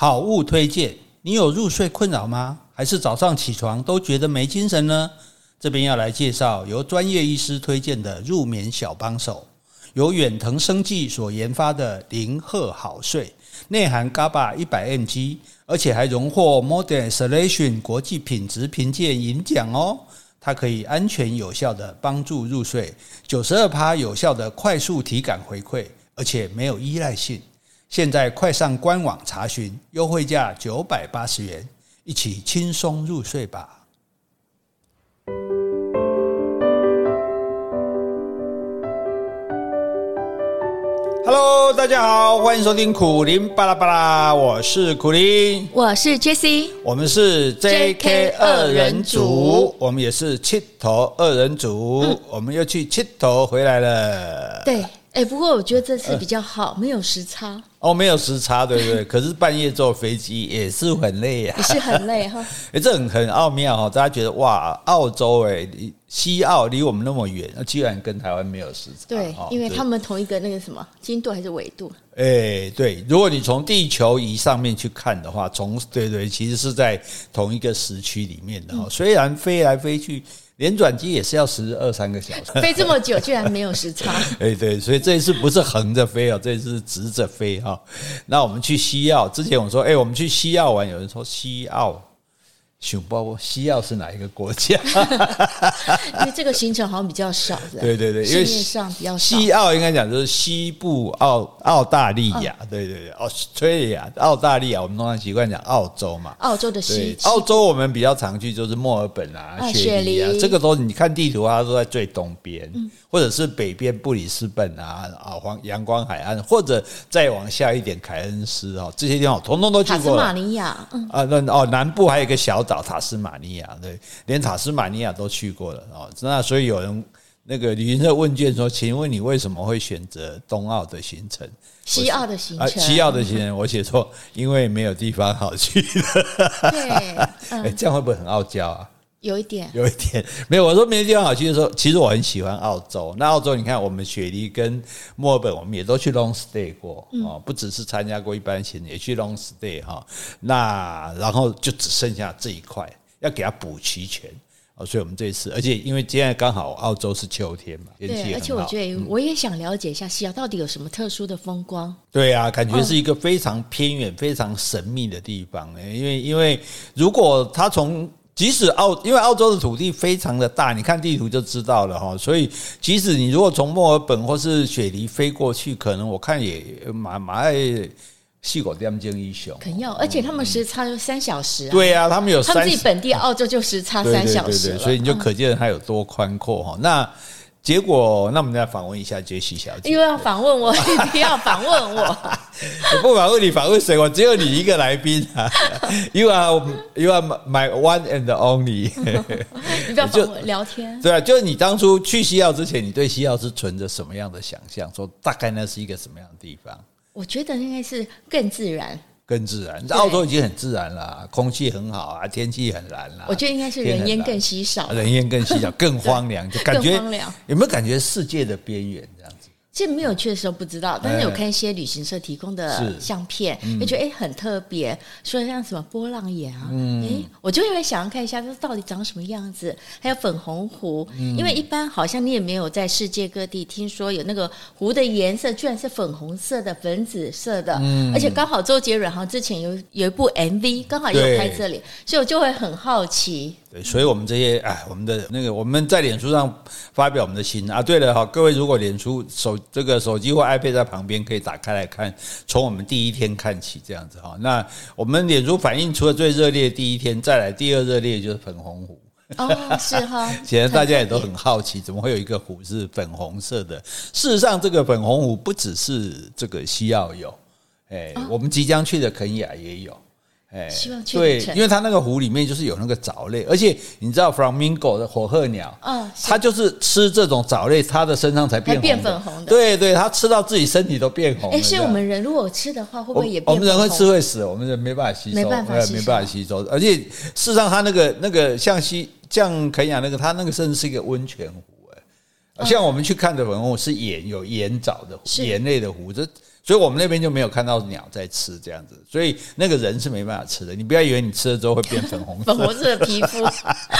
好物推荐，你有入睡困扰吗？还是早上起床都觉得没精神呢？这边要来介绍由专业医师推荐的入眠小帮手，由远藤生技所研发的零赫好睡，内含 GABA 一百 mg，而且还荣获 Modern Selection 国际品质评鉴银奖哦。它可以安全有效的帮助入睡，九十二趴有效的快速体感回馈，而且没有依赖性。现在快上官网查询，优惠价九百八十元，一起轻松入睡吧。Hello，大家好，欢迎收听苦林巴拉巴拉，我是苦林，我是 Jessie，我们是 JK 二人组，我们也是七头二人组，嗯、我们又去七头回来了。对。哎，不过我觉得这次比较好，没有时差哦，没有时差，对不对？可是半夜坐飞机也是很累呀，也是很累哈。哎，这很很奥妙哈，大家觉得哇，澳洲哎，西澳离我们那么远，那居然跟台湾没有时差。对，因为他们同一个那个什么经度还是纬度？哎，对，如果你从地球仪上面去看的话，从对对，其实是在同一个时区里面的哈。虽然飞来飞去。连转机也是要十二三个小时，飞这么久居然没有时差。哎，对，所以这一次不是横着飞哦，这一次是直着飞哈。那我们去西澳之前，我说，哎，我们去西澳玩，有人说西澳。熊包西澳是哪一个国家？因为这个行程好像比较少，对对对，因为上比较少。西澳应该讲就是西部澳澳大利亚，对对对，Australia 澳大利亚，我们通常习惯讲澳洲嘛。澳洲的西，澳洲我们比较常去就是墨尔本啊、雪梨啊，这个都你看地图它都在最东边，或者是北边布里斯本啊啊黄阳光海岸，或者再往下一点凯恩斯啊，这些地方统统都去过。塔斯马尼亚，啊那哦南部还有一个小。到塔斯马尼亚，对，连塔斯马尼亚都去过了哦。那所以有人那个旅行社问卷说：“请问你为什么会选择东澳的行程？西澳的行程？啊、西澳的行程，我写错，因为没有地方好去了。对，哎，这样会不会很傲娇啊？有一点，有一点 没有。我说没地方好去的时候，其实我很喜欢澳洲。那澳洲，你看，我们雪梨跟墨尔本，我们也都去 long stay 过哦，不只是参加过一般行，也去 long stay 哈。那然后就只剩下这一块要给它补齐全哦，所以我们这一次，而且因为今天刚好澳洲是秋天嘛，天气很好。而且我觉得我也想了解一下西澳到底有什么特殊的风光。对啊，感觉是一个非常偏远、非常神秘的地方。因为因为如果他从即使澳，因为澳洲的土地非常的大，你看地图就知道了哈。所以，即使你如果从墨尔本或是雪梨飞过去，可能我看也蛮蛮爱细狗点睛英雄。肯要，而且他们时差就三小时啊。对啊，他们有他们自己本地澳洲就时差三小时，对对对，所以你就可见它有多宽阔哈。那。结果，那我们再访问一下杰西小姐。又要访问我，一定要访问我。我不访问你，访问谁？我只有你一个来宾啊。You are, you are my one and only。你不要访问聊天。对啊，就是你当初去西澳之前，你对西澳是存着什么样的想象？说大概那是一个什么样的地方？我觉得应该是更自然。更自然，澳洲已经很自然了，空气很好啊，天气很蓝了。我觉得应该是人烟更稀少，人烟更稀少，更荒凉，就感觉有没有感觉世界的边缘这样子？其实没有去的时候不知道，但是有看一些旅行社提供的相片，就觉得哎很特别，说像什么波浪眼啊，哎，我就会想要看一下它到底长什么样子。还有粉红湖，因为一般好像你也没有在世界各地听说有那个湖的颜色居然是粉红色的、粉紫色的，而且刚好周杰伦好像之前有有一部 MV 刚好也有拍这里，所以我就会很好奇。对，所以我们这些哎，我们的那个我们在脸书上发表我们的心啊。对了哈，各位如果脸书手这个手机或 iPad 在旁边，可以打开来看，从我们第一天看起这样子哈。那我们脸书反应除了最热烈的第一天，再来第二热烈就是粉红虎哦，是哈。显然大家也都很好奇，怎么会有一个虎是粉红色的？事实上，这个粉红虎不只是这个西澳有，哎，我们即将去的肯亚也有。哎，对，因为它那个湖里面就是有那个藻类，而且你知道，flamingo 的火鹤鸟，嗯，它就是吃这种藻类，它的身上才变变粉红的。对对，它吃到自己身体都变红。哎，是我们人如果吃的话，会不会也变红？我们人会吃会死，我们人没办法吸收，没办法没办法吸收。而且事实上，它那个那个像西像肯亚那个，它那个甚至是一个温泉湖，哎，像我们去看的文物是盐有盐藻的盐类的湖，这。所以我们那边就没有看到鸟在吃这样子，所以那个人是没办法吃的。你不要以为你吃了之后会变粉红粉红色的皮肤。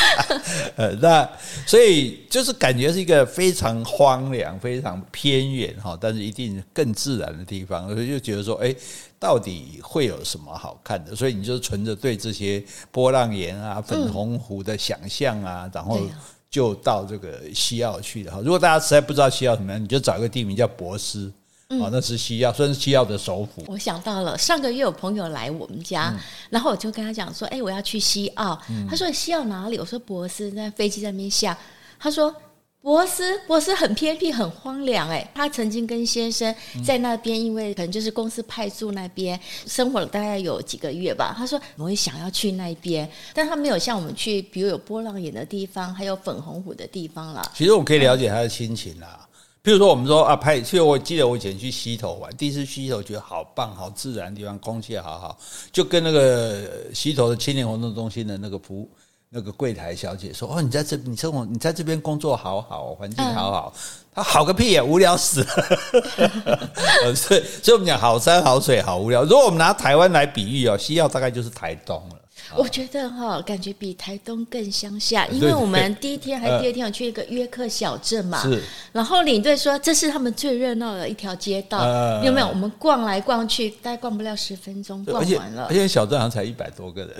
呃，那所以就是感觉是一个非常荒凉、非常偏远哈，但是一定更自然的地方，所以就觉得说，哎，到底会有什么好看的？所以你就存着对这些波浪岩啊、粉红湖的想象啊，嗯、然后。就到这个西澳去了哈。如果大家实在不知道西澳怎么样，你就找一个地名叫博斯，嗯、哦，那是西澳，算是西澳的首府。我想到了，上个月有朋友来我们家，嗯、然后我就跟他讲说：“哎，我要去西澳。嗯”他说：“西澳哪里？”我说：“博斯。”在飞机在那边下，他说。博斯，博斯很偏僻，很荒凉。哎，他曾经跟先生在那边，因为可能就是公司派驻那边生活了大概有几个月吧。他说我也想要去那边，但他没有像我们去，比如有波浪眼的地方，还有粉红湖的地方啦。其实我可以了解他的心情啦。譬如说，我们说啊，拍，其实我记得我以前去溪头玩，第一次去溪头觉得好棒，好自然的地方，空气好好，就跟那个溪头的青年活动中心的那个服务。那个柜台小姐说：“哦，你在这，你生活，你在这边工作好好，环境好好。嗯”他好个屁呀，无聊死了。所以，所以我们讲好山好水好无聊。如果我们拿台湾来比喻哦，西澳大概就是台东了。我觉得哈，感觉比台东更乡下，因为我们第一天还是第二天有去一个约克小镇嘛，是。然后领队说这是他们最热闹的一条街道，有没有？我们逛来逛去，大概逛不了十分钟，逛完了。而且小镇好像才一百多个人，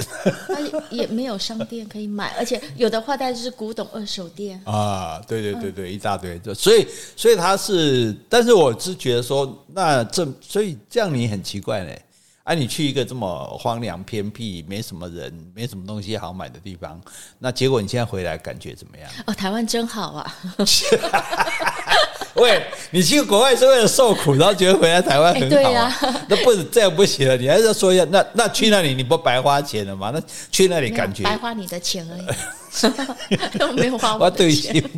也没有商店可以买，而且有的话大概就是古董二手店啊，对对对对，一大堆。所以所以他是，但是我是觉得说，那这所以这样你很奇怪嘞。哎，啊、你去一个这么荒凉偏僻、没什么人、没什么东西好买的地方，那结果你现在回来感觉怎么样？哦，台湾真好啊！喂，你去国外是为了受苦，然后觉得回来台湾很好，啊欸？对呀，啊，那不这样不行了，你还是要说一下，那那去那里你不白花钱了吗？那去那里感觉白花你的钱而已。都没有花我对心。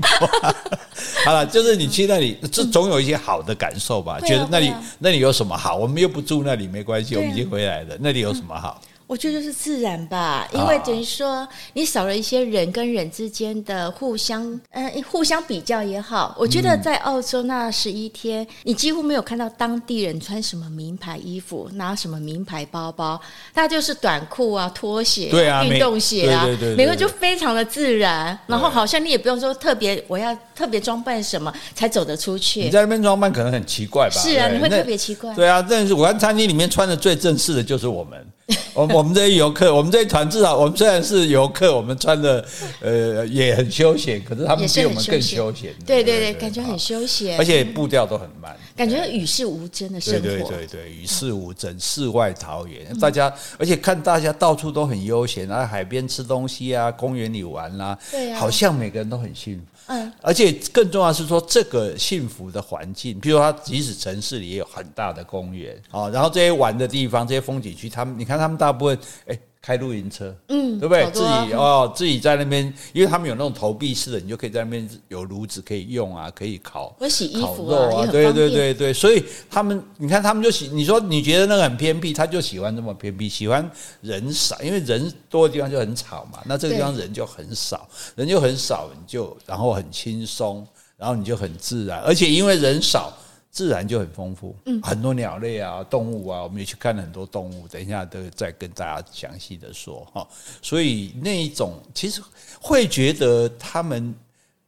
好了，就是你去那里，这总有一些好的感受吧？觉得那里那里有什么好？我们又不住那里，没关系，我们已经回来了。那里有什么好？我觉得就是自然吧，因为等于说你少了一些人跟人之间的互相，嗯、呃，互相比较也好。我觉得在澳洲那十一天，你几乎没有看到当地人穿什么名牌衣服，拿什么名牌包包，大家就是短裤啊、拖鞋、对啊、运动鞋啊，每个就非常的自然。然后好像你也不用说特别，我要特别装扮什么才走得出去。你在那边装扮可能很奇怪吧？是啊，你会特别奇怪。对啊，但是我看餐厅里面穿的最正式的就是我们。我我们这些游客，我们这一团至少我们虽然是游客，我们穿的呃也很休闲，可是他们比我们更休闲。对对对，感觉很休闲，而且步调都很慢，感觉与世无争的生活。对对对对，与世无争，世外桃源。大家而且看大家到处都很悠闲，然后海边吃东西啊，公园里玩啦，对啊，好像每个人都很幸福。嗯，而且更重要是说，这个幸福的环境，譬如说，它即使城市里也有很大的公园啊，然后这些玩的地方，这些风景区，他们你看他们大部分，哎。开露营车，嗯，对不对？自己哦，自己在那边，因为他们有那种投币式的，你就可以在那边有炉子可以用啊，可以烤，我洗衣服啊，对对对对，所以他们，你看他们就喜，你说你觉得那个很偏僻，他就喜欢这么偏僻，喜欢人少，因为人多的地方就很吵嘛，那这个地方人就很少，人就很少，你就然后很轻松，然后你就很自然，而且因为人少。自然就很丰富，嗯，很多鸟类啊、动物啊，我们也去看了很多动物，等一下都再跟大家详细的说哈。所以那一种其实会觉得他们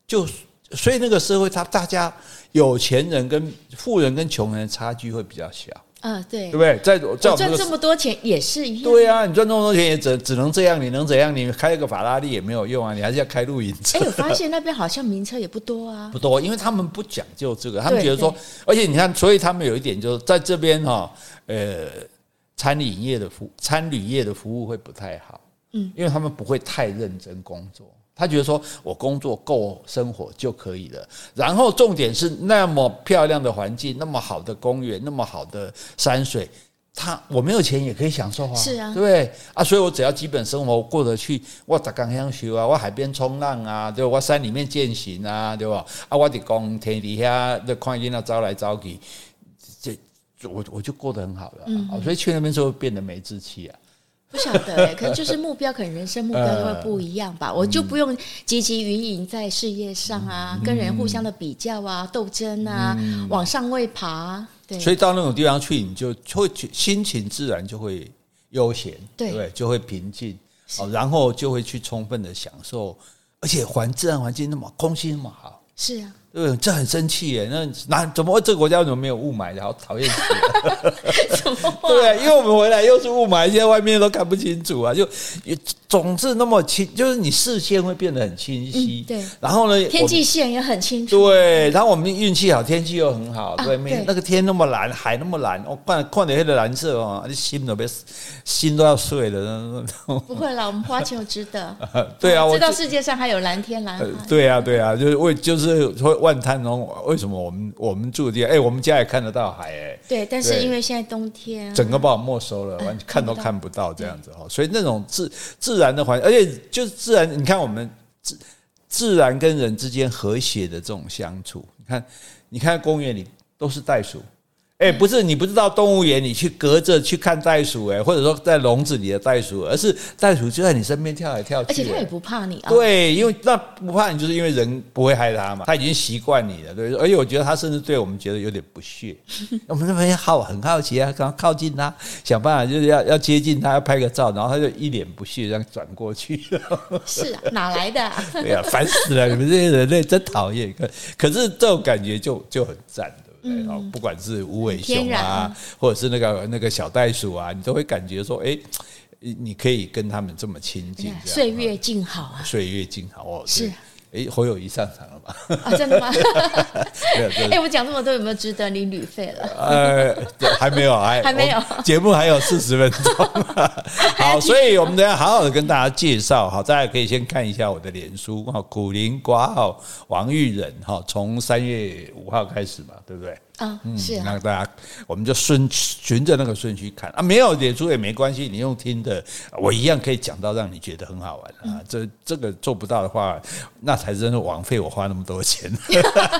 就，所以那个社会，他大家有钱人跟富人跟穷人的差距会比较小。啊，对，对不对？在在赚这么多钱也是一样。对啊，你赚这么多钱也只只能这样，你能怎样？你开一个法拉利也没有用啊，你还是要开露营车。哎，我发现那边好像名车也不多啊，不多，因为他们不讲究这个，他们觉得说，而且你看，所以他们有一点就是在这边哈，呃，餐饮业的服餐旅业的服务会不太好，嗯，因为他们不会太认真工作。他觉得说，我工作够生活就可以了。然后重点是那么漂亮的环境，那么好的公园，那么好的山水，他我没有钱也可以享受啊，是啊，对不对啊？所以我只要基本生活过得去，我打钢香修啊，我海边冲浪啊，对吧？我山里面健行啊，对吧？啊，我的公田底下的矿井那招来招去，这我我就过得很好了。嗯，所以去那边之后变得没志气啊。不晓得哎，可能就是目标，可能人生目标都会不一样吧。我就不用汲汲营营在事业上啊，跟人互相的比较啊、斗争啊，往上位爬。对，所以到那种地方去，你就会心情自然就会悠闲，对，对，就会平静，哦，然后就会去充分的享受，而且环自然环境那么空气那么好，是啊。对，这很生气耶！那那怎么会这个国家怎么没有雾霾的？好讨厌死了！什么？对啊，因为我们回来又是雾霾，现在外面都看不清楚啊，就总是那么清，就是你视线会变得很清晰。嗯、对，然后呢，天际线也很清楚。对，然后我们运气好，天气又很好，对面、啊、那个天那么蓝，海那么蓝，我看看点那个蓝色哦，你心都别心都要碎了。不会啦，我们花钱有值得。对啊，我知道世界上还有蓝天蓝海。对啊，对啊，就是为就是会。万滩龙，为什么我们我们住的地方，哎，我们家也看得到海，哎，对，但是因为现在冬天，整个把我没收了，完全看都看不到。这样子哈，所以那种自自然的环境，而且就是自然，你看我们自自然跟人之间和谐的这种相处，你看，你看公园里都是袋鼠。哎，不是你不知道动物园，你去隔着去看袋鼠，哎，或者说在笼子里的袋鼠，而是袋鼠就在你身边跳来跳去，而且它也不怕你啊。对，因为那不怕你，就是因为人不会害它嘛，它已经习惯你了，对。而且我觉得它甚至对我们觉得有点不屑，我们那边好很好奇啊，刚靠近它，想办法就是要要接近它，要拍个照，然后它就一脸不屑这样转过去。是啊，哪来的啊？对呀，烦死了！你们这些人类真讨厌。可可是这种感觉就就很赞。嗯，不管是无尾熊啊，或者是那个那个小袋鼠啊，你都会感觉说，哎，你可以跟他们这么亲近，岁月静好啊，岁月静好哦，是。哎，侯友谊上场了吧？啊，真的吗？哎，我讲这么多，有没有值得你旅费了？呃，还没有，还还没有。节目还有四十分钟。好，所以我们等下好好的跟大家介绍。好，大家可以先看一下我的脸书哈，苦苓挂号王玉仁哈，从三月五号开始嘛，对不对？哦、嗯，是啊，那大家我们就顺循着那个顺序看啊，没有演出也没关系，你用听的，我一样可以讲到让你觉得很好玩啊。嗯、这这个做不到的话，那才真的枉费我花那么多钱。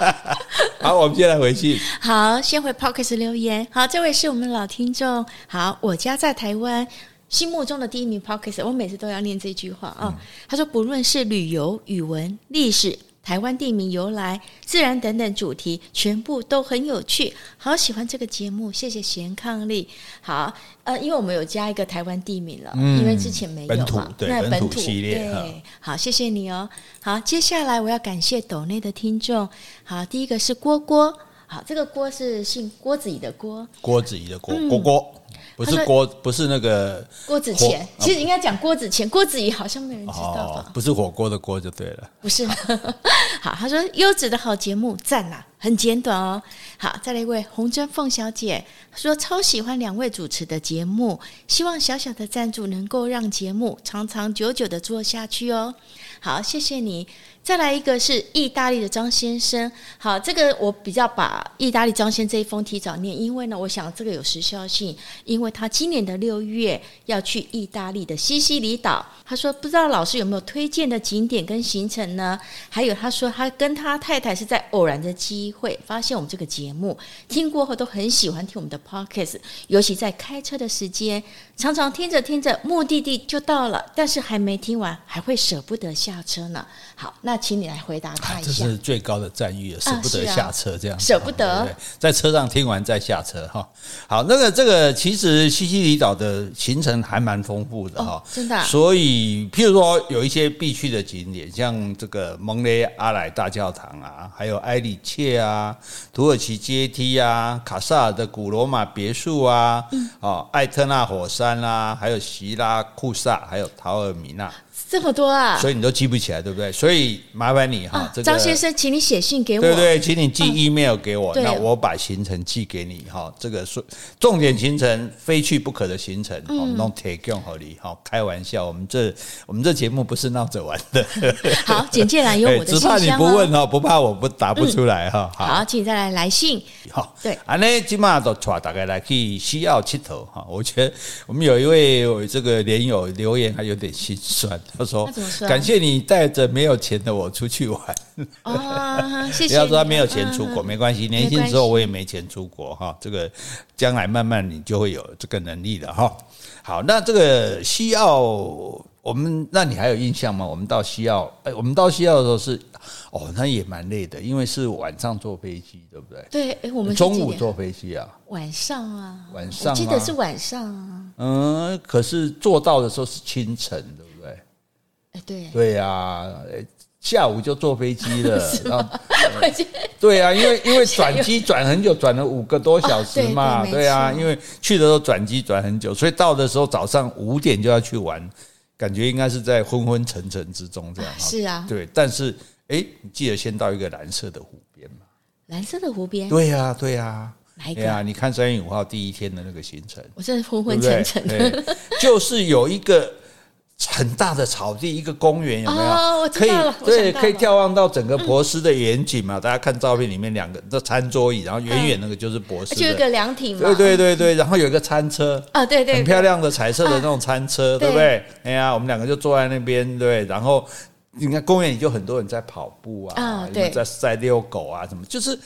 好，我们接下来回去。好，先回 Podcast 留言。好，这位是我们老听众。好，我家在台湾，心目中的第一名 p o c k e t 我每次都要念这句话啊。嗯、他说，不论是旅游、语文、历史。台湾地名由来、自然等等主题，全部都很有趣，好喜欢这个节目，谢谢贤伉俪。好，呃，因为我们有加一个台湾地名了，嗯、因为之前没有嘛，对，那本土系列，对，好，谢谢你哦。好，接下来我要感谢斗内的听众。好，第一个是郭郭，好，这个郭是姓郭子仪的郭，郭子仪的郭，郭郭。不是郭，不是那个郭子乾，其实应该讲郭子乾，郭子仪好像没人知道吧？不是火锅的锅就对了。不是，好，他说优质的好节目赞呐，很简短哦。好，再来一位洪珍凤小姐说超喜欢两位主持的节目，希望小小的赞助能够让节目长长久久的做下去哦。好，谢谢你。再来一个是意大利的张先生，好，这个我比较把意大利张先生这一封提早念，因为呢，我想这个有时效性，因为他今年的六月要去意大利的西西里岛，他说不知道老师有没有推荐的景点跟行程呢？还有他说他跟他太太是在偶然的机会发现我们这个节目，听过后都很喜欢听我们的 podcast，尤其在开车的时间，常常听着听着目的地就到了，但是还没听完还会舍不得下车呢。好，那请你来回答他一下。这是最高的赞誉了，舍不得下车，这样舍不得在车上听完再下车哈。好，那个这个其实西西里岛的行程还蛮丰富的哈，真的。所以，譬如说有一些必去的景点，像这个蒙雷阿莱大教堂啊，还有埃里切啊、土耳其阶梯啊、卡萨尔的古罗马别墅啊，哦，艾特纳火山啊，还有希拉库萨，还有陶尔米纳。这么多啊！所以你都记不起来，对不对？所以麻烦你哈，这个张先生，请你写信给我。对对，请你寄 email 给我，那我把行程寄给你哈。这个是重点行程，非去不可的行程。我们弄 take on 好哩，好开玩笑。我们这我们这节目不是闹着玩的。好，简介栏有我的信箱。只怕你不问哈，不怕我不答不出来哈。好，请再来来信。好，对，啊，那今嘛都带大概来去西澳七头哈。我觉得我们有一位这个连友留言还有点心酸。他说：“感谢你带着没有钱的我出去玩。哦，谢谢。不要说他没有钱出国，没关系。年轻时候我也没钱出国哈。这个将来慢慢你就会有这个能力的哈。好，那这个西澳我们那你还有印象吗？我们到西澳，哎，我们到西澳的时候是，哦，那也蛮累的，因为是晚上坐飞机，对不对？对，哎，我们中午坐飞机啊，晚上啊，晚上，我记得是晚上啊。嗯，可是坐到的时候是清晨，对不对？哎，对，对呀，下午就坐飞机了，然后 对啊，因为因为转机转很久，转了五个多小时嘛，对啊，因为去的时候转机转很久，所以到的时候早上五点就要去玩。感觉应该是在昏昏沉沉之中这样，是啊，对。但是，哎，你记得先到一个蓝色的湖边吗？蓝色的湖边？对呀，对呀。对呀，你看三月五号第一天的那个行程，我真的昏昏沉沉的，就是有一个。很大的草地，一个公园有没有？哦、可以对，可以眺望到整个博斯的远景嘛？嗯、大家看照片里面，两个的餐桌椅，然后远远那个就是博斯，就有个凉亭嘛。对对对对，然后有一个餐车啊，对对，很漂亮的彩色的那种餐车，啊、对不对？哎呀，我们两个就坐在那边，对，然后你看公园里就很多人在跑步啊，啊对，在在遛狗啊，什么，就是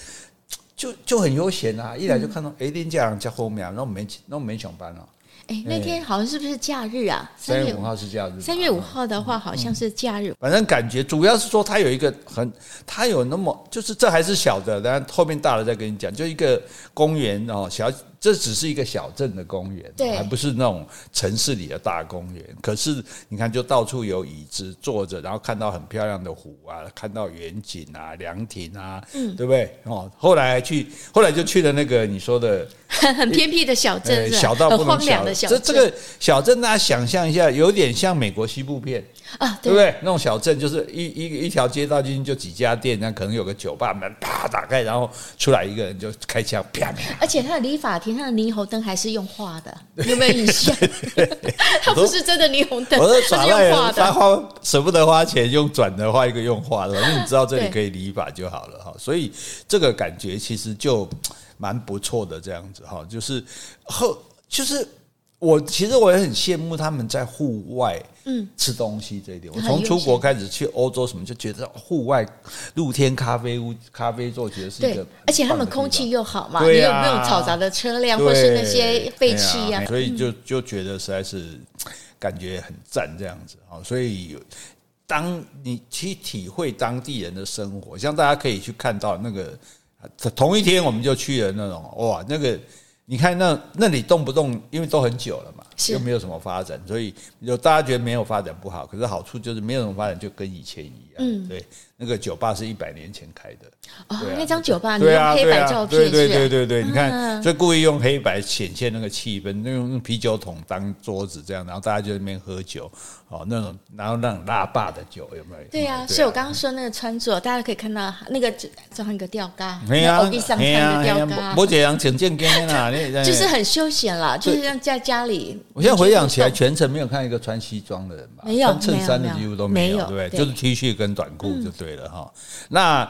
就就很悠闲啊。一来就看到哎，林家在后面，然后我们没那我们没上班了。哎，那天好像是不是假日啊？三月五号是假日。三月五号的话，好像是假日。反正感觉主要是说，它有一个很，它有那么，就是这还是小的，然后后面大了再跟你讲，就一个公园哦，小。这只是一个小镇的公园，对，还不是那种城市里的大公园。可是你看，就到处有椅子坐着，然后看到很漂亮的湖啊，看到远景啊，凉亭啊，嗯，对不对？哦，后来去，后来就去了那个你说的很偏僻的小镇，小到不能小，荒凉的小镇。这这个小镇，大家想象一下，有点像美国西部片。啊，对，对不对？那种小镇就是一一一条街道进去就几家店，那可能有个酒吧门啪打开，然后出来一个人就开枪啪啪。而且他的理发厅，他的霓虹灯还是用画的，有没有印象？他不是真的霓虹灯，我是耍赖人，他花舍不得花钱用转的画一个用画的，因为你知道这里可以理发就好了哈。所以这个感觉其实就蛮不错的，这样子哈，就是后就是。我其实我也很羡慕他们在户外嗯吃东西这一点。我从出国开始去欧洲什么，就觉得户外露天咖啡屋、咖啡座，觉得是一个，而且他们空气又好嘛，你有没有嘈杂的车辆或是那些废气呀？所以就就觉得实在是感觉很赞这样子啊。所以当你去体会当地人的生活，像大家可以去看到那个同一天我们就去了那种哇那个。你看那那里动不动，因为都很久了嘛，又没有什么发展，所以有大家觉得没有发展不好，可是好处就是没有什么发展，就跟以前一样。嗯，对，那个酒吧是一百年前开的。哦，那张酒吧你用黑白照片，对对对对对，你看，所以故意用黑白显现那个气氛，用啤酒桶当桌子这样，然后大家就在那边喝酒。哦，那种然后那种辣霸的酒有没有？对呀，所以我刚刚说那个穿着，大家可以看到那个装一个吊嘎，没有，欧弟上穿的吊嘎，我这样挺健康的啊，就是很休闲啦，就是像在家里。我现在回想起来，全程没有看一个穿西装的人吧？没有，穿衬衫的几乎都没有，对不对？就是 T 恤跟短裤就对了哈。那。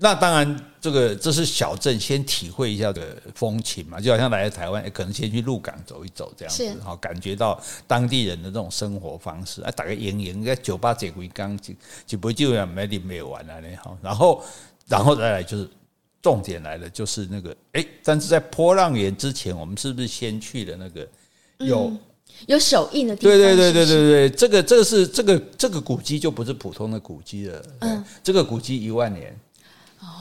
那当然，这个这是小镇，先体会一下的风情嘛，就好像来了台湾，可能先去鹿港走一走这样子，好感觉到当地人的这种生活方式。哎，打个营营在酒吧这回刚就就不就要没点没完了呢？好，然后然后再来就是重点来了，就是那个哎，但是在波浪岩之前，我们是不是先去了那个有、嗯、有手印的地方？对对对对对对，这个这个是这个这个古迹就不是普通的古迹了，嗯，这个古迹一万年。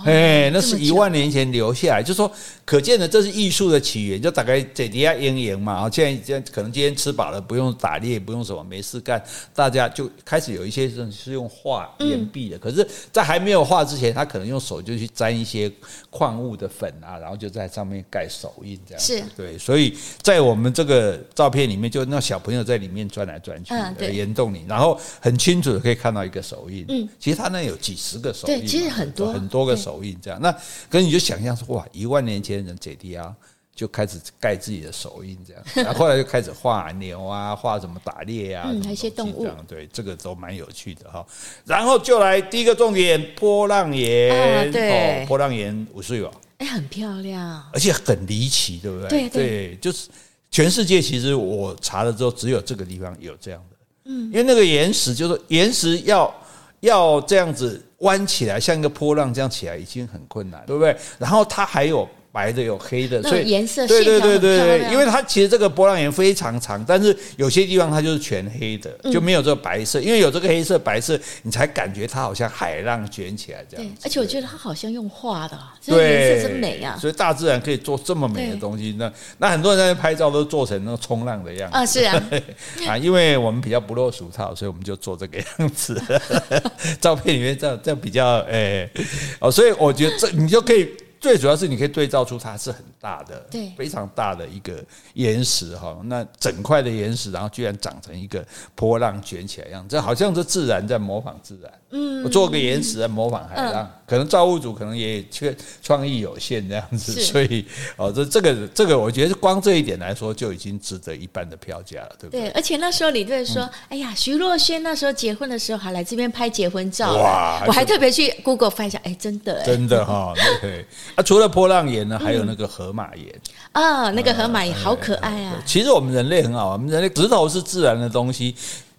哎，那是一万年前留下来，就说可见的这是艺术的起源，就大概在底下阴影嘛。然后现在可能今天吃饱了，不用打猎，不用什么，没事干，大家就开始有一些人是用画岩壁的。可是，在还没有画之前，他可能用手就去沾一些矿物的粉啊，然后就在上面盖手印这样。是对，所以在我们这个照片里面，就那小朋友在里面转来转去的岩洞里，然后很清楚的可以看到一个手印。嗯，其实他那有几十个手印，对，其实很多很多个手印这样。那可是你就想象说，哇，一万年前人这地啊，就开始盖自己的手印这样，然后后来就开始画牛啊，画什么打猎啊，嗯，一些动物对，这个都蛮有趣的哈。然后就来第一个重点，波浪岩，对，波浪岩五岁吧，哎，很漂亮，而且很离奇，对不对？对对，就是全世界其实我查了之后，只有这个地方有这样的，嗯，因为那个岩石就是岩石要要这样子。弯起来像一个波浪这样起来已经很困难，对不对？然后它还有白的有黑的，所以颜色对对对对对，因为它其实这个波浪岩非常长，但是有些地方它就是全黑的，就没有这个白色，因为有这个黑色白色，你才感觉它好像海浪卷起来这样。而且我觉得它好像用画的，这颜色真美啊！所以大自然可以做这么美的东西，那那很多人在拍照都做成那个冲浪的样子啊，是啊，啊，因为我们比较不落俗套，所以我们就做这个样子。照片里面这样这样比较诶哦，所以我觉得这你就可以。最主要是你可以对照出它是很大的，对，非常大的一个岩石哈。那整块的岩石，然后居然长成一个波浪卷起来一样，这好像是自然在模仿自然。嗯，我做个岩石在模仿海浪，可能造物主可能也缺创意有限这样子，所以哦，这这个这个，我觉得光这一点来说就已经值得一半的票价了，对不对？对，而且那时候李队说，哎呀，徐若瑄那时候结婚的时候还来这边拍结婚照，哇，我还特别去 Google 翻一下，哎，真的，真的哈，对。啊，除了波浪岩呢，还有那个河马岩啊，那个河马岩好可爱啊。其实我们人类很好，我们人类石头是自然的东西。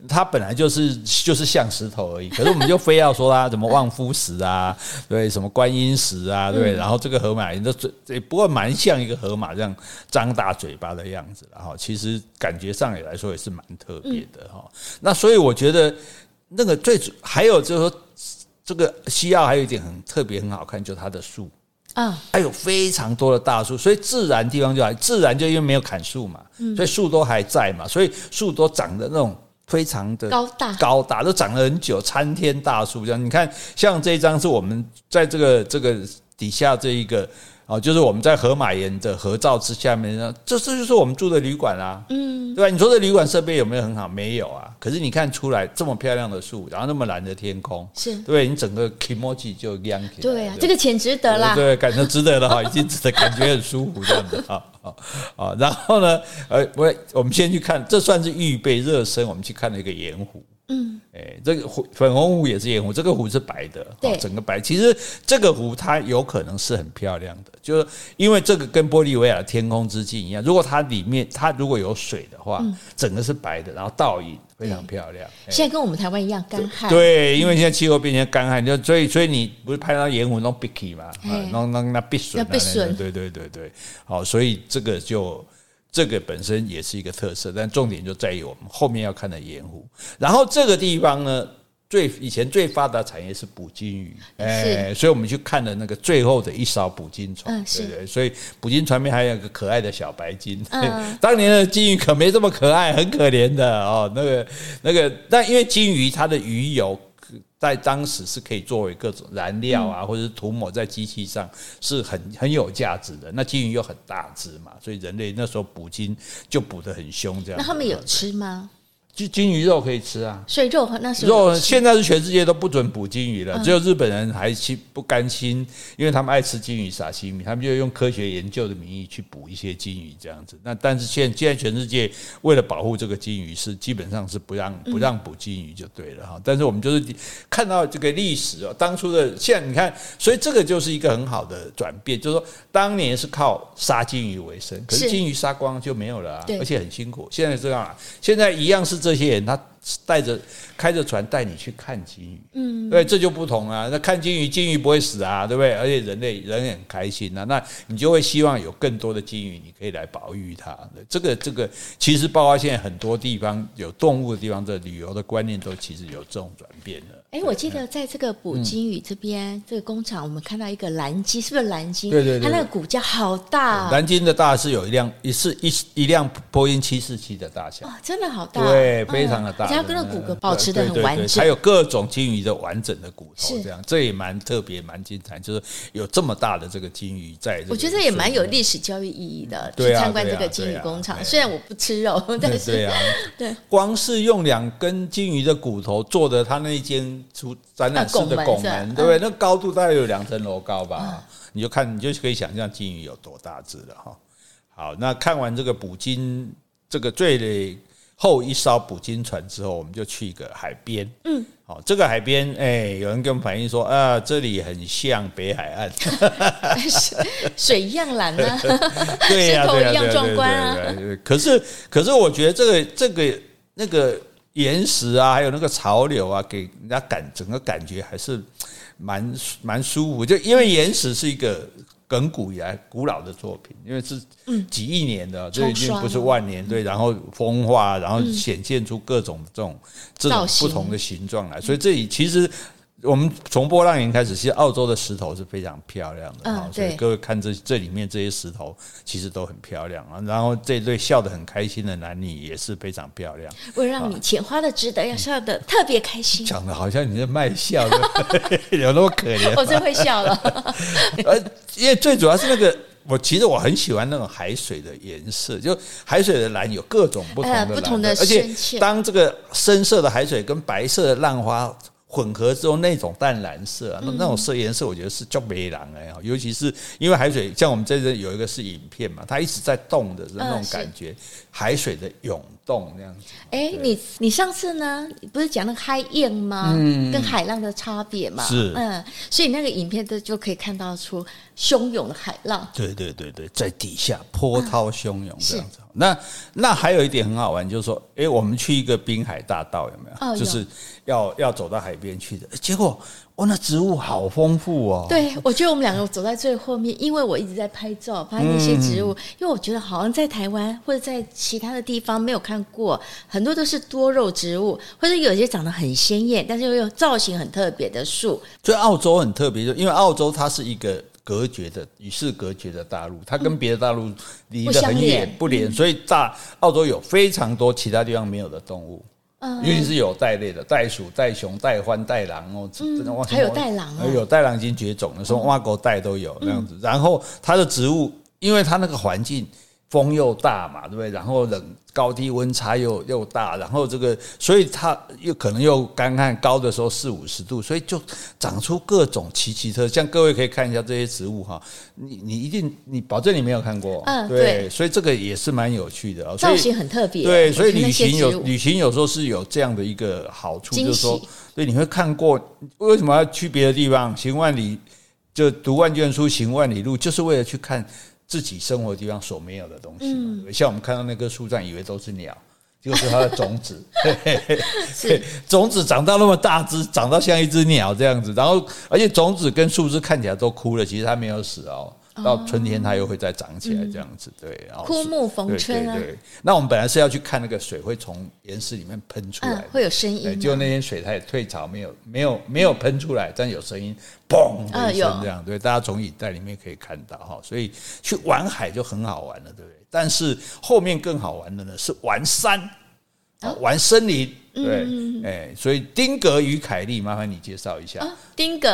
它本来就是就是像石头而已，可是我们就非要说它什么望夫石啊，对，什么观音石啊，对，然后这个河马岩的嘴，不过蛮像一个河马这样张大嘴巴的样子，然后其实感觉上也来说也是蛮特别的哈。那所以我觉得那个最主还有就是说，这个西澳还有一点很特别很好看，就是它的树啊，还有非常多的大树，所以自然地方就还自然就因为没有砍树嘛，所以树都还在嘛，所以树都长得那种。非常的高大，高大都长了很久，参天大树这样。你看，像这一张是我们在这个这个底下这一个。哦，就是我们在河马岩的合照之下面，这这就是我们住的旅馆啊，嗯，对吧？你说这旅馆设备有没有很好？没有啊。可是你看出来这么漂亮的树，然后那么蓝的天空，是对，你整个 kimochi 就亮起来。对啊，这个钱值得啦。对，感觉值得了哈，已经值得，感觉很舒服这样子啊啊啊！然后呢，呃，我我们先去看，这算是预备热身，我们去看了一个盐湖。嗯，哎，这个湖粉红湖也是盐湖，这个湖是白的，对，整个白。其实这个湖它有可能是很漂亮的，就是因为这个跟玻利维亚天空之镜一样，如果它里面它如果有水的话，整个是白的，然后倒影非常漂亮。现在跟我们台湾一样干旱，对，因为现在气候变成干旱，就所以所以你不是拍到盐湖弄 biky 嘛，弄弄那避水，避水，对对对对，好，所以这个就。这个本身也是一个特色，但重点就在于我们后面要看的盐湖。然后这个地方呢，最以前最发达产业是捕鲸鱼，哎，所以我们去看了那个最后的一艘捕鲸船，对对。所以捕鲸船边还有一个可爱的小白鲸，当年的鲸鱼可没这么可爱，很可怜的哦。那个那个，但因为鲸鱼它的鱼油。在当时是可以作为各种燃料啊，或者是涂抹在机器上，是很很有价值的。那金鱼又很大只嘛，所以人类那时候捕鲸就捕得很凶，这样。那他们有吃吗？鲸鲸鱼肉可以吃啊，所以肉那时候肉现在是全世界都不准捕金鱼了，只有日本人还心不甘心，因为他们爱吃金鱼沙西米，他们就用科学研究的名义去捕一些金鱼这样子。那但是现现在全世界为了保护这个金鱼，是基本上是不让不让捕金鱼就对了哈。但是我们就是看到这个历史哦，当初的现在你看，所以这个就是一个很好的转变，就是说当年是靠杀金鱼为生，可是金鱼杀光就没有了啊，而且很辛苦。现在这样啊，现在一样是。这这些人他带着开着船带你去看金鱼，嗯，对，这就不同啊。那看金鱼，金鱼不会死啊，对不对？而且人类人也很开心啊。那你就会希望有更多的金鱼，你可以来保育它。这个这个，其实包括现在很多地方有动物的地方，这旅游的观念都其实有这种转变的。哎，我记得在这个捕金鱼这边，嗯、这个工厂，我们看到一个蓝鲸，是不是蓝鲸？对对对，它那个骨架好大。蓝鲸的大是有一辆，一是一一辆波音七四七的大小。哇，真的好大，对，非常的大。而且它跟那骨骼保持的很完整，还有各种金鱼的完整的骨头，这样，这也蛮特别，蛮精彩。就是有这么大的这个金鱼在，我觉得也蛮有历史教育意义的。去参观这个金鱼工厂，虽然我不吃肉，但是对啊，对，光是用两根金鱼的骨头做的，它那一间出展览。室的拱门，对不对？那高度大概有两层楼高吧，你就看，你就可以想象金鱼有多大只了哈。好，那看完这个捕鲸这个最后一艘捕鲸船之后，我们就去一个海边。嗯，好，这个海边，哎，有人跟我们反映说啊，这里很像北海岸，水一样蓝 啊，对呀，对呀，一样壮观啊。可是，可是，我觉得这个这个那个。岩石啊，还有那个潮流啊，给人家感整个感觉还是蛮蛮舒服。就因为岩石是一个亘古以来古老的作品，因为是几亿年的，这、嗯、已经不是万年。对，然后风化，然后显现出各种这种这种不同的形状来，所以这里其实。我们从波浪岩开始，其实澳洲的石头是非常漂亮的啊，所以各位看这这里面这些石头其实都很漂亮啊。然后这对笑得很开心的男女也是非常漂亮。为了让你钱花的值得，要笑得特别开心。讲的好像你在卖笑的，有那么可怜？我真会笑了。呃，因为最主要是那个，我其实我很喜欢那种海水的颜色，就海水的蓝有各种不同的蓝，不同的，而且当这个深色的海水跟白色的浪花。混合之后那种淡蓝色，啊，那那种色颜色，我觉得是叫梅蓝哎，尤其是因为海水，像我们这边有一个是影片嘛，它一直在动的那种感觉，海水的涌动这样子。哎，你你上次呢，不是讲那个海燕吗？嗯，跟海浪的差别嘛。是，嗯，所以那个影片的就可以看到出汹涌的海浪。对对对对，在底下波涛汹涌这样子。那那还有一点很好玩，就是说，哎，我们去一个滨海大道有没有？哦，就是要要走到海边去的。结果，哇，那植物好丰富哦。对，我觉得我们两个走在最后面，因为我一直在拍照，拍那些植物。嗯、因为我觉得好像在台湾或者在其他的地方没有看过，很多都是多肉植物，或者有些长得很鲜艳，但是又有造型很特别的树。所以澳洲很特别，就因为澳洲它是一个。隔绝的与世隔绝的大陆，它跟别的大陆离得很远，不连，所以大澳洲有非常多其他地方没有的动物，尤其是有袋类的袋鼠、袋熊、袋獾、袋狼哦，真的哇还有袋狼，有袋狼已经绝种了，说挖狗袋都有那样子。然后它的植物，因为它那个环境风又大嘛，对不对？然后冷。高低温差又又大，然后这个，所以它又可能又干旱，高的时候四五十度，所以就长出各种奇奇特。像各位可以看一下这些植物哈，你你一定你保证你没有看过，嗯，对，所以这个也是蛮有趣的，造型很特别。对，所以旅行有旅行有时候是有这样的一个好处，就是说，对，你会看过为什么要去别的地方？行万里就读万卷书，行万里路，就是为了去看。自己生活的地方所没有的东西，嗯、像我们看到那棵树上，以为都是鸟，就是它的种子。种子长到那么大只，长到像一只鸟这样子，然后而且种子跟树枝看起来都枯了，其实它没有死哦。到春天它又会再长起来，这样子对。枯木逢春啊。对，那我们本来是要去看那个水会从岩石里面喷出来，会有声音。结果那天水它也退潮，没有没有没有喷出来，但有声音，嘣的一声这样。对，大家从影带里面可以看到哈，所以去玩海就很好玩了，对不对？但是后面更好玩的呢是玩山。玩森林，对，哎，所以丁格与凯利，麻烦你介绍一下。丁格，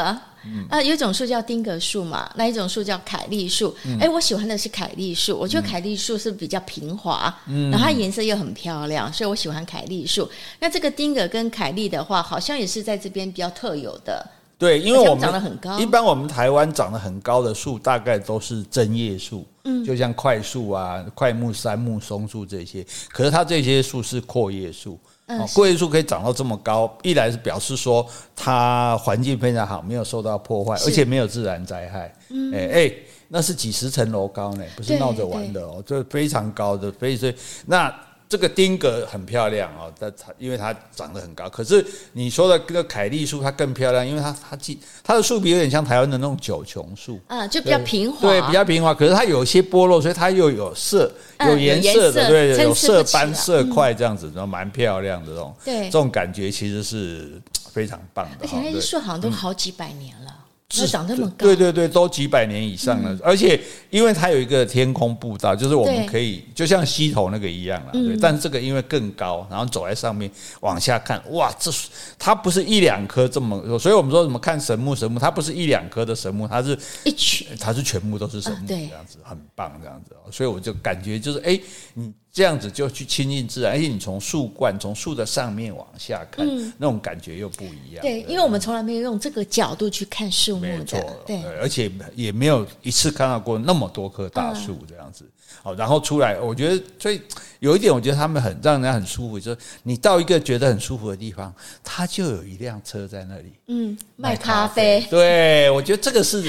嗯啊，有一种树叫丁格树嘛，那一种树叫凯利树。哎，我喜欢的是凯利树，我觉得凯利树是比较平滑，然后它颜色又很漂亮，所以我喜欢凯利树。那这个丁格跟凯利的话，好像也是在这边比较特有的。对，因为我们长得很高，一般我们台湾长得很高的树，大概都是针叶树，嗯，就像桧树啊、桧木、杉木、松树这些。可是它这些树是阔叶树，嗯，阔叶树可以长到这么高，一来是表示说它环境非常好，没有受到破坏，而且没有自然灾害。嗯，哎哎，那是几十层楼高呢，不是闹着玩的哦，这非常高的，所以所以那。这个丁格很漂亮哦，但它因为它长得很高。可是你说的这个凯利树，它更漂亮，因为它它既它的树皮有点像台湾的那种九琼树，啊，就比较平滑，对，比较平滑。可是它有些剥落，所以它又有色，有颜色的，对，有色斑色块这样子，然后蛮漂亮的这种，对，这种感觉其实是非常棒的。而且那些树好像都好几百年了。是长这么高，对对对，都几百年以上了。嗯、而且因为它有一个天空步道，就是我们可以就像溪头那个一样了。对，嗯、但是这个因为更高，然后走在上面往下看，哇，这它不是一两棵这么，所以我们说什么看神木神木，它不是一两棵的神木，它是一群，它是全部都是神木，这样子很棒，这样子。所以我就感觉就是，哎，你。这样子就去亲近自然，而且你从树冠、从树的上面往下看，嗯、那种感觉又不一样。对，因为我们从来没有用这个角度去看树木的，没错，对，而且也没有一次看到过那么多棵大树这样子。好、嗯，然后出来，我觉得最有一点，我觉得他们很让人家很舒服，就是你到一个觉得很舒服的地方，它就有一辆车在那里，嗯，卖咖啡。对，我觉得这个是，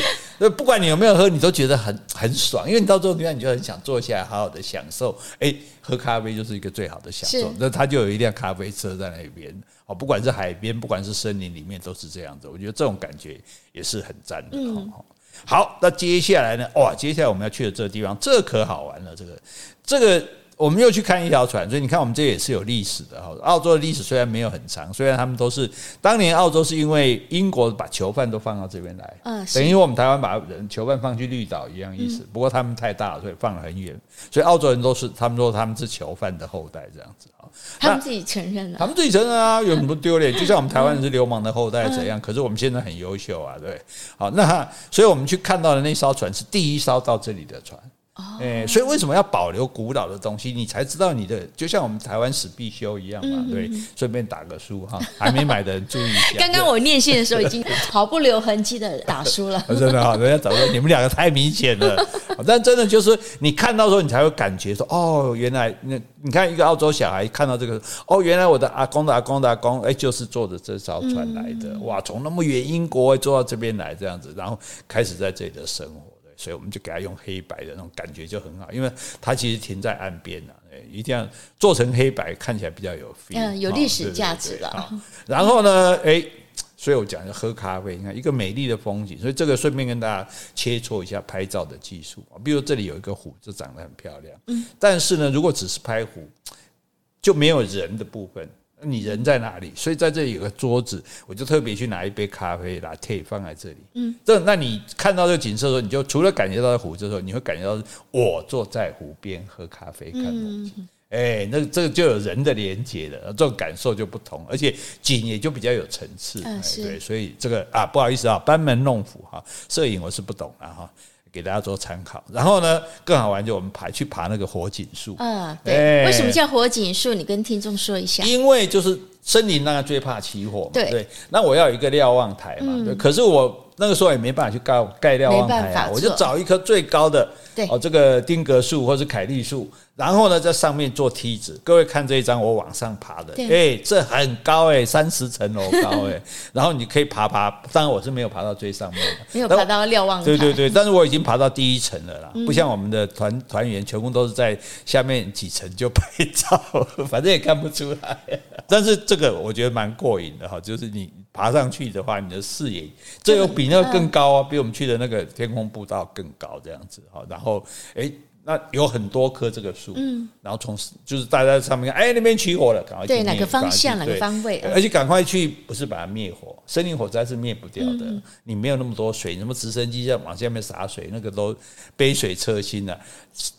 不管你有没有喝，你都觉得很很爽，因为你到这种地方，你就很想坐下来，好好的享受。哎。喝咖啡就是一个最好的享受，那它就有一辆咖啡车在那边，哦，不管是海边，不管是森林里面，都是这样子。我觉得这种感觉也是很赞的。嗯，好，那接下来呢？哇，接下来我们要去的这个地方，这可好玩了。这个，这个。我们又去看一条船，所以你看，我们这也是有历史的哈。澳洲的历史虽然没有很长，虽然他们都是当年澳洲是因为英国把囚犯都放到这边来，嗯，等于我们台湾把人囚犯放去绿岛一样意思。不过他们太大了，所以放得很远。所以澳洲人都是他们说他们是囚犯的后代这样子啊。他们自己承认了，他们自己承认啊，有什么丢脸？就像我们台湾人是流氓的后代怎样？可是我们现在很优秀啊，对。好，那所以我们去看到的那艘船是第一艘到这里的船。哎、欸，所以为什么要保留古老的东西？你才知道你的，就像我们台湾史必修一样嘛，对。顺便打个书哈，还没买的人注意一下。刚刚我念信的时候已经毫不留痕迹的打书了。真的哈，人家找说你们两个太明显了。但真的就是你看到时候，你才会感觉说，哦，原来那你看一个澳洲小孩看到这个，哦，原来我的阿公的阿公的阿公，哎，就是坐着这艘船来的。哇，从那么远英国坐到这边来这样子，然后开始在这里的生活。所以我们就给它用黑白的那种感觉就很好，因为它其实停在岸边了，一定要做成黑白，看起来比较有 feel，嗯，有历史价值了。然后呢，哎，所以我讲要喝咖啡，你看一个美丽的风景，所以这个顺便跟大家切磋一下拍照的技术啊。比如这里有一个湖，就长得很漂亮，嗯，但是呢，如果只是拍湖，就没有人的部分。你人在哪里？所以在这里有个桌子，我就特别去拿一杯咖啡，latte 放在这里。嗯，这那你看到这个景色的时候，你就除了感觉到湖之后，你会感觉到我坐在湖边喝咖啡看风景。哎，那这个就有人的连接了，这种感受就不同，而且景也就比较有层次。对，所以这个啊，不好意思啊，班门弄斧哈，摄影我是不懂的哈。给大家做参考，然后呢，更好玩就我们爬去爬那个火警树。嗯，对，为什么叫火警树？你跟听众说一下。因为就是森林那个最怕起火嘛。对，那我要有一个瞭望台嘛。对，可是我那个时候也没办法去盖盖瞭望台啊，我就找一棵最高的，哦，这个丁格树或是凯利树。然后呢，在上面做梯子。各位看这一张，我往上爬的，哎对，这很高哎，三十层楼高哎。然后你可以爬爬，当然我是没有爬到最上面的，没有爬到瞭望台。对对对，但是我已经爬到第一层了啦。嗯、不像我们的团团员，全部都是在下面几层就拍照，反正也看不出来。但是这个我觉得蛮过瘾的哈，就是你爬上去的话，你的视野，这有比那个更高啊，比我们去的那个天空步道更高这样子哈。然后哎。那有很多棵这个树，嗯，然后从就是大家在上面看，哎，那边起火了，赶快去对哪个方向哪个方位，而且赶快去，不是把它灭火，森林火灾是灭不掉的。你没有那么多水，什么直升机在往下面洒水，那个都杯水车薪了。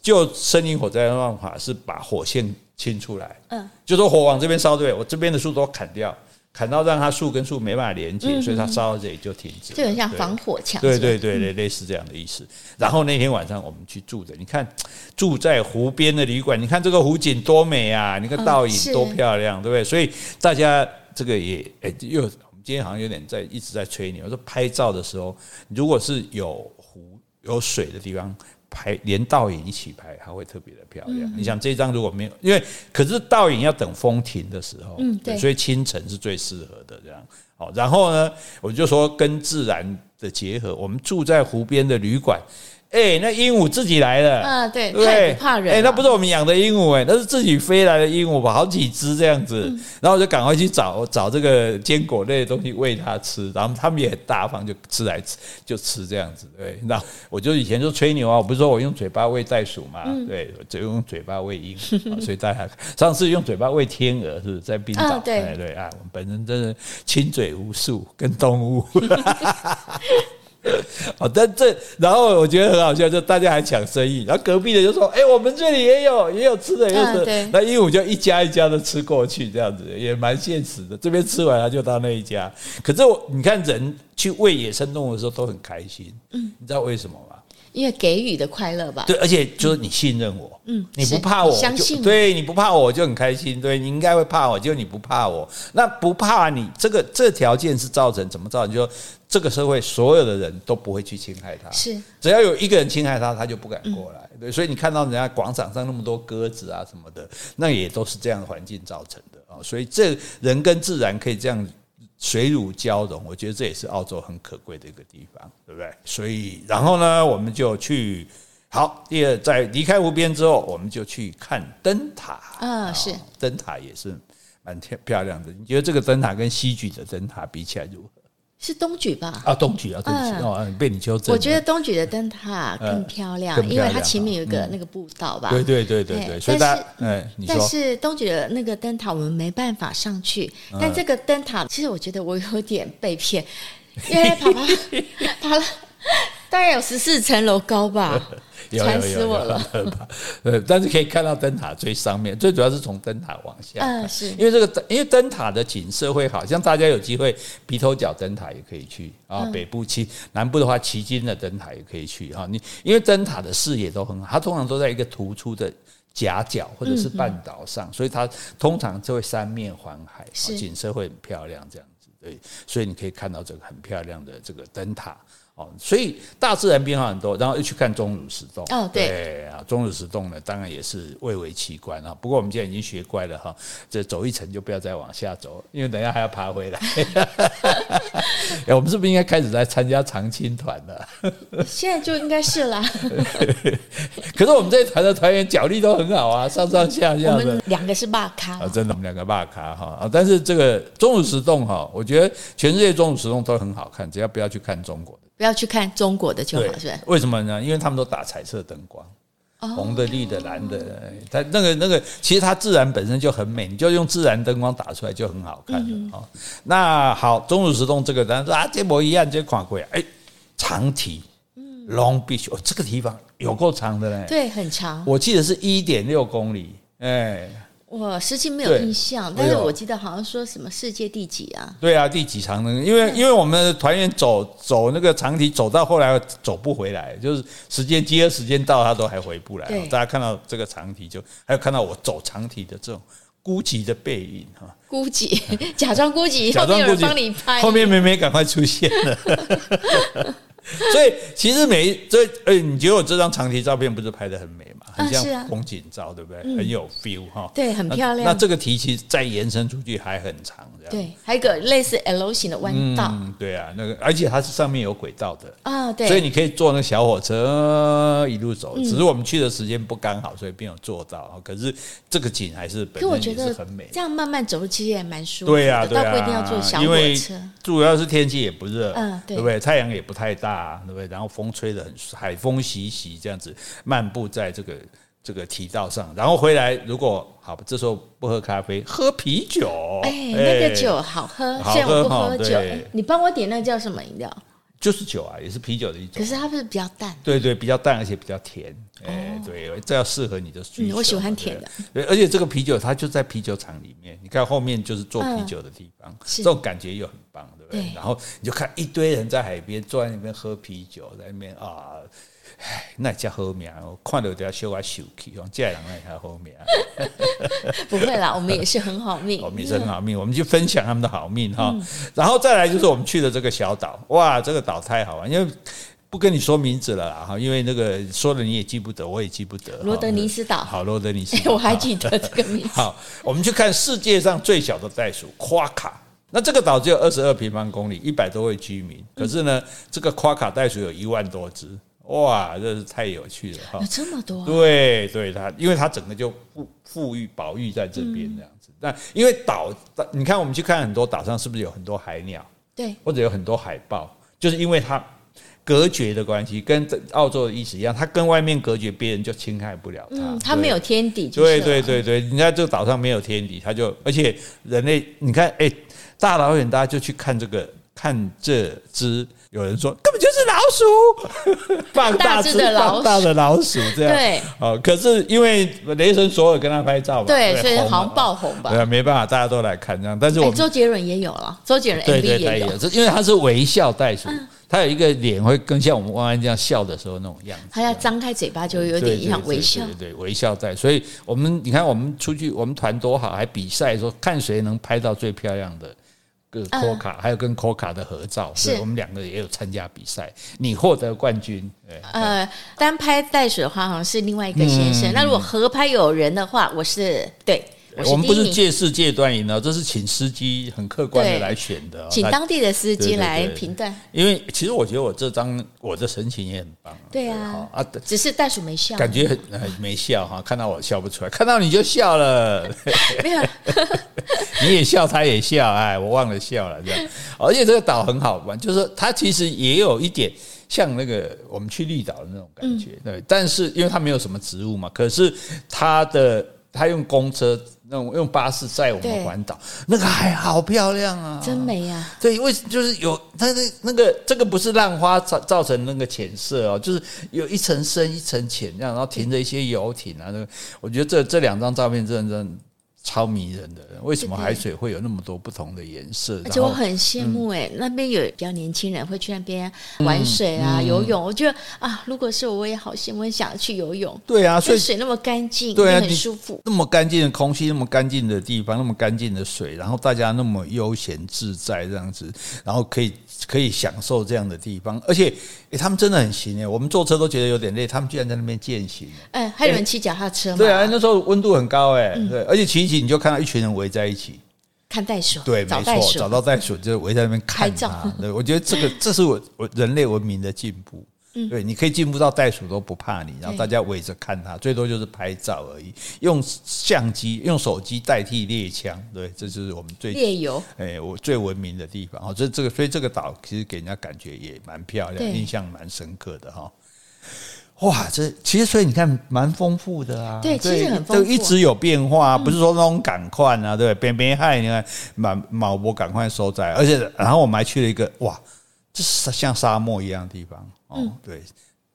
就森林火灾的办法是把火线清出来，嗯，就说火往这边烧，对，我这边的树都砍掉。砍到让它树跟树没办法连接，所以它烧到这里就停止，就很像防火墙。对对对对，类似这样的意思。然后那天晚上我们去住的，你看 住在湖边的旅馆，你看这个湖景多美啊！你看倒影多漂亮，对不对？所以大家这个也诶，又我们今天好像有点在一直在吹牛。我说拍照的时候，如果是有湖有水的地方。拍连倒影一起拍，它会特别的漂亮。嗯、你想这张如果没有，因为可是倒影要等风停的时候，嗯，对，所以清晨是最适合的这样。好，然后呢，我就说跟自然的结合，我们住在湖边的旅馆。哎、欸，那鹦鹉自己来了啊！对，对太不怕人。哎、欸，那不是我们养的鹦鹉，哎，那是自己飞来的鹦鹉吧？好几只这样子，嗯、然后我就赶快去找找这个坚果类的东西喂它吃，然后它们也很大方，就吃来吃就吃这样子。对，那我就以前就吹牛啊，我不是说我用嘴巴喂袋鼠嘛？嗯、对，就用嘴巴喂鹦鹉，所以大家上次用嘴巴喂天鹅，是不是在冰岛？啊、对对啊，我们本身真的亲嘴无数，跟动物。好，但这然后我觉得很好笑，就大家还抢生意，然后隔壁的就说：“哎，我们这里也有，也有吃的，也有吃的。”那鹦鹉就一家一家的吃过去，这样子也蛮现实的。这边吃完了就到那一家。可是我你看，人去喂野生动物的时候都很开心，嗯，你知道为什么吗？因为给予的快乐吧。对，而且就是你信任我，嗯，你不怕我，相信对，你不怕我，我就很开心。对，你应该会怕我，就你不怕我，那不怕你这个这条件是造成怎么造成？就说这个社会所有的人都不会去侵害他，是只要有一个人侵害他，他就不敢过来。对，所以你看到人家广场上那么多鸽子啊什么的，那也都是这样的环境造成的啊。所以这人跟自然可以这样。水乳交融，我觉得这也是澳洲很可贵的一个地方，对不对？所以，然后呢，我们就去。好，第二，在离开湖边之后，我们就去看灯塔。嗯，是灯塔也是蛮漂漂亮的。你觉得这个灯塔跟西莒的灯塔比起来如何？是东莒吧？啊，东莒啊，对不起哦，被你纠正。我觉得东莒的灯塔更漂亮，因为它前面有一个那个步道吧。对对对对对。所以大家，哎，但是东莒的那个灯塔我们没办法上去。但这个灯塔，其实我觉得我有点被骗，因为爬爬爬了大概有十四层楼高吧。惨死我了！呃，但是可以看到灯塔最上面，最主要是从灯塔往下。嗯，是因为这个灯，因为灯塔的景色会好，像大家有机会，鼻头角灯塔也可以去啊。北部去南部的话，旗津的灯塔也可以去哈。你因为灯塔的视野都很好，它通常都在一个突出的夹角或者是半岛上，所以它通常就会三面环海，景色会很漂亮这样子。对，所以你可以看到这个很漂亮的这个灯塔。哦，所以大自然变化很多，然后又去看钟乳石洞。哦，对啊，钟乳石洞呢，当然也是蔚为奇观啊。不过我们现在已经学乖了哈，这走一层就不要再往下走，因为等一下还要爬回来。哎，我们是不是应该开始来参加长青团了？现在就应该是啦。可是我们这一团的团员脚力都很好啊，上上下下的。我们两个是霸咖啊，真的，我们两个霸咖哈啊。但是这个钟乳石洞哈，我觉得全世界钟乳石洞都很好看，只要不要去看中国的。不要去看中国的就好，是吧？为什么呢？因为他们都打彩色灯光，红的、绿的、蓝的，它那个那个，其实它自然本身就很美，你就用自然灯光打出来就很好看了。那好，钟乳石洞这个，当然说啊，这模一样，这款贵，哎，长堤，Long Beach，哦，这个地方有够长的嘞，对，很长，我记得是一点六公里，哎。我实际没有印象，但是我记得好像说什么世界第几啊？对啊，第几长的？因为因为我们的团员走走那个长堤，走到后来走不回来，就是时间集合时间到，他都还回不来。大家看到这个长堤，就还有看到我走长堤的这种孤寂的背影哈。孤寂，假装孤寂，假装孤寂，帮你拍，后面妹妹赶快出现了。所以其实每这，哎，你觉得我这张长堤照片不是拍的很美吗？很像风景照，对不对？很有 feel 哈。对，很漂亮。那这个题其实再延伸出去还很长，这样。对，还有一个类似 L 型的弯道。嗯，对啊，那个而且它是上面有轨道的啊，对。所以你可以坐那小火车一路走，只是我们去的时间不刚好，所以没有坐到。可是这个景还是本身也是很美。这样慢慢走其实也蛮舒服。对呀，对啊。倒不一定要坐小火车。主要是天气也不热，嗯，对不对？太阳也不太大，对不对？然后。风吹得很，海风习习，这样子漫步在这个这个提道上，然后回来，如果好，这时候不喝咖啡，喝啤酒，哎，那个酒好喝，虽然我不喝酒，你帮我点那个叫什么饮料？就是酒啊，也是啤酒的一种，可是它不是比较淡？对对，比较淡，而且比较甜，哎，对，这要适合你的需求。我喜欢甜的，对，而且这个啤酒它就在啤酒厂里面，你看后面就是做啤酒的地方，这种感觉又很棒。对不对，然后你就看一堆人在海边坐在那边喝啤酒，在那边啊，哎，那叫好命，我看到都要笑我受气哦，这样人那才好命。不会啦，我们也是很好命，我们也是很好命，我们就分享他们的好命哈。然后再来就是我们去的这个小岛，哇，这个岛太好玩，因为不跟你说名字了哈，因为那个说了你也记不得，我也记不得。罗德尼斯岛，好，罗德尼斯岛，我还记得这个名字。好，我们去看世界上最小的袋鼠夸卡。那这个岛只有二十二平方公里，一百多位居民。可是呢，这个夸卡袋鼠有一万多只，哇，这是太有趣了哈！有这么多？对对，它因为它整个就富富裕保育在这边这样子。那因为岛，你看我们去看很多岛上是不是有很多海鸟？对，或者有很多海豹，就是因为它隔绝的关系，跟澳洲的意思一样，它跟外面隔绝，别人就侵害不了它。嗯，它没有天敌。对对对对，你在这个岛上没有天敌，它就而且人类，你看，哎。大老远大家就去看这个，看这只，有人说根本就是老鼠，放大只的老大的老鼠这样。对，哦，可是因为雷神索尔跟他拍照嘛，对，所以好像爆红吧。对，没办法，大家都来看这样。但是我们周杰伦也有了，周杰伦 MV 也有，因为他是微笑袋鼠，他有一个脸会更像我们弯弯这样笑的时候那种样子。他要张开嘴巴就有点像微笑，对对，微笑袋。所以我们你看，我们出去，我们团多好，还比赛说看谁能拍到最漂亮的。科卡还有跟 Coca 的合照，是我们两个也有参加比赛，你获得冠军。呃，单拍带水的话，好像是另外一个先生。那如果合拍有人的话，我是对我们不是借势借端赢的，这是请司机很客观的来选的，请当地的司机来评断。因为其实我觉得我这张我的神情也很棒。对啊，啊，只是袋鼠没笑，感觉很没笑哈，看到我笑不出来，看到你就笑了，没有 你也笑，他也笑，哎，我忘了笑了这样。而且这个岛很好玩，就是它其实也有一点。像那个我们去绿岛的那种感觉，对，但是因为它没有什么植物嘛，可是它的它用公车那我用巴士载我们环岛，那个海好漂亮啊，真美啊！对，为就是有它的那个这个不是浪花造造成那个浅色哦，就是有一层深一层浅这样，然后停着一些游艇啊，那个我觉得这这两张照片真的真的。超迷人的，为什么海水会有那么多不同的颜色？而且我很羡慕哎，那边有比较年轻人会去那边玩水啊、游泳。我觉得啊，如果是我，我也好羡慕，想去游泳。对啊，所以水那么干净，对啊，很舒服。那么干净的空气，那么干净的地方，那么干净的水，然后大家那么悠闲自在这样子，然后可以。可以享受这样的地方，而且，欸、他们真的很行哎，我们坐车都觉得有点累，他们居然在那边践行。哎，还有人骑脚踏车吗？对啊，那时候温度很高哎，对，而且骑一骑你就看到一群人围在一起看袋鼠，对，没错，找到袋鼠就围在那边看它。对，我觉得这个这是我我人类文明的进步。对，你可以进步到袋鼠都不怕你，然后大家围着看它，最多就是拍照而已。用相机、用手机代替猎枪，对，这就是我们最猎游。哎，我最文明的地方哦。这这个，所以这个岛其实给人家感觉也蛮漂亮，印象蛮深刻的哈。哇，这其实所以你看蛮丰富的啊。对，其实很丰富，就一直有变化，不是说那种赶快啊，对，边边害你看马毛博赶快收窄，而且然后我们还去了一个哇，这是像沙漠一样的地方。哦，对，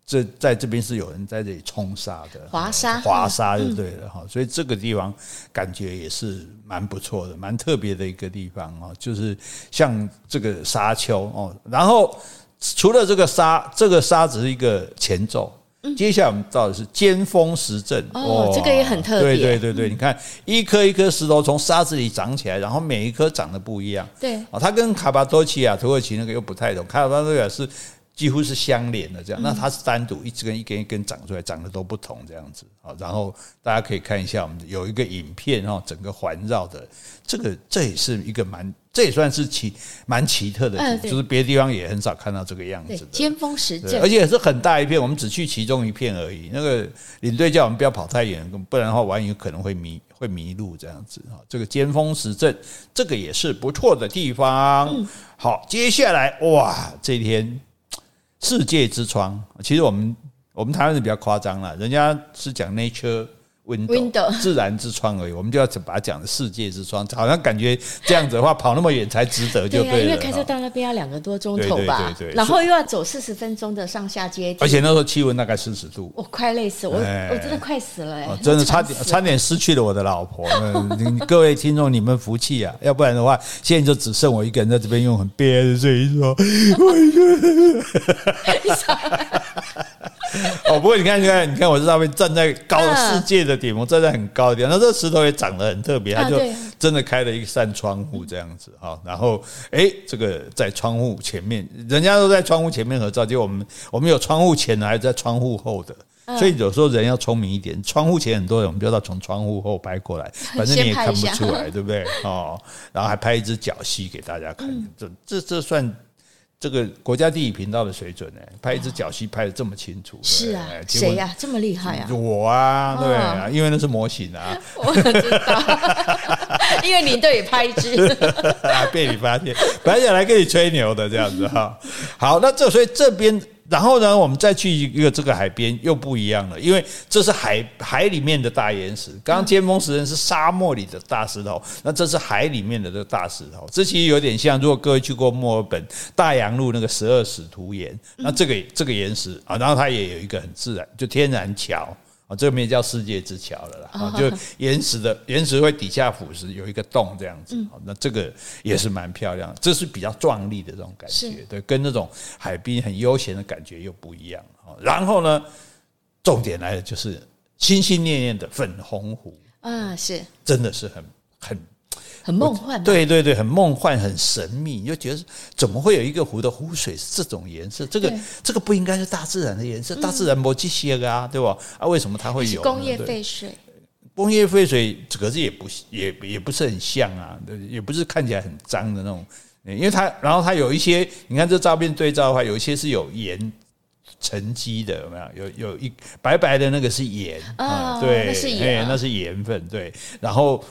这在这边是有人在这里冲沙的，滑沙，滑沙就对了哈。所以这个地方感觉也是蛮不错的，蛮特别的一个地方哦。就是像这个沙丘哦，然后除了这个沙，这个沙只是一个前奏，接下来我们到的是尖峰石阵哦，这个也很特别。对对对对，你看一颗一颗石头从沙子里长起来，然后每一颗长得不一样。对哦，它跟卡巴多奇亚、土耳其那个又不太同，卡巴多奇亚是。几乎是相连的这样，那它是单独一根一根一根长出来，长得都不同这样子啊。然后大家可以看一下，我们有一个影片哈，整个环绕的这个，这也是一个蛮，这也算是奇蛮奇特的，就是别的地方也很少看到这个样子的尖峰石阵，而且是很大一片，我们只去其中一片而已。那个领队叫我们不要跑太远，不然的话万一有可能会迷会迷路这样子啊。这个尖峰石阵，这个也是不错的地方。好，接下来哇，这天。世界之窗，其实我们我们台湾人比较夸张了，人家是讲 nature。Window 自然之窗而已，我们就要把它讲的世界之窗，好像感觉这样子的话跑那么远才值得，就对了。因为开车到那边要两个多钟头吧，然后又要走四十分钟的上下阶梯，而且那时候气温大概四十度，我快累死我，我真的快死了，真的差点差点失去了我的老婆。各位听众，你们福气啊，要不然的话，现在就只剩我一个人在这边用很憋的声音说。哦，不过你看，你看，你看，我在上面站在高世界的顶峰，站在很高的地方，那这石头也长得很特别，它就真的开了一扇窗户这样子哈。然后，哎，这个在窗户前面，人家都在窗户前面合照，就我们我们有窗户前的，还是在窗户后的。所以有时候人要聪明一点，窗户前很多人，我们就要从窗户后拍过来，反正你也看不出来，对不对？哦，然后还拍一只脚戏给大家看，这这这算。这个国家地理频道的水准呢，拍一只角蜥拍的这么清楚，是啊，谁呀？这么厉害啊？我啊，对啊，因为那是模型啊。我知道，因为你对也拍一只，被你发现，本来想来跟你吹牛的这样子哈。好，那这所以这边。然后呢，我们再去一个这个海边又不一样了，因为这是海海里面的大岩石。刚刚尖峰石人是沙漠里的大石头，那这是海里面的这个大石头。这其实有点像，如果各位去过墨尔本大洋路那个十二使徒岩，那这个这个岩石啊，然后它也有一个很自然就天然桥。这面叫世界之桥了啦，啊就岩石的岩石会底下腐蚀，有一个洞这样子，那这个也是蛮漂亮，这是比较壮丽的这种感觉，对，跟那种海滨很悠闲的感觉又不一样啊。然后呢，重点来了，就是心心念念的粉红湖啊，是，真的是很很。很梦幻，对对对，很梦幻，很神秘，你就觉得怎么会有一个湖的湖水是这种颜色？这个这个不应该是大自然的颜色，大自然没这些个啊，对吧？啊，为什么它会有？工业废水，工业废水，可是也不也也不是很像啊，也不是看起来很脏的那种，因为它然后它有一些，你看这照片对照的话，有一些是有盐沉积的，有没有？有有一白白的那个是盐啊，哦、对，那是盐，那是盐分，对，然后。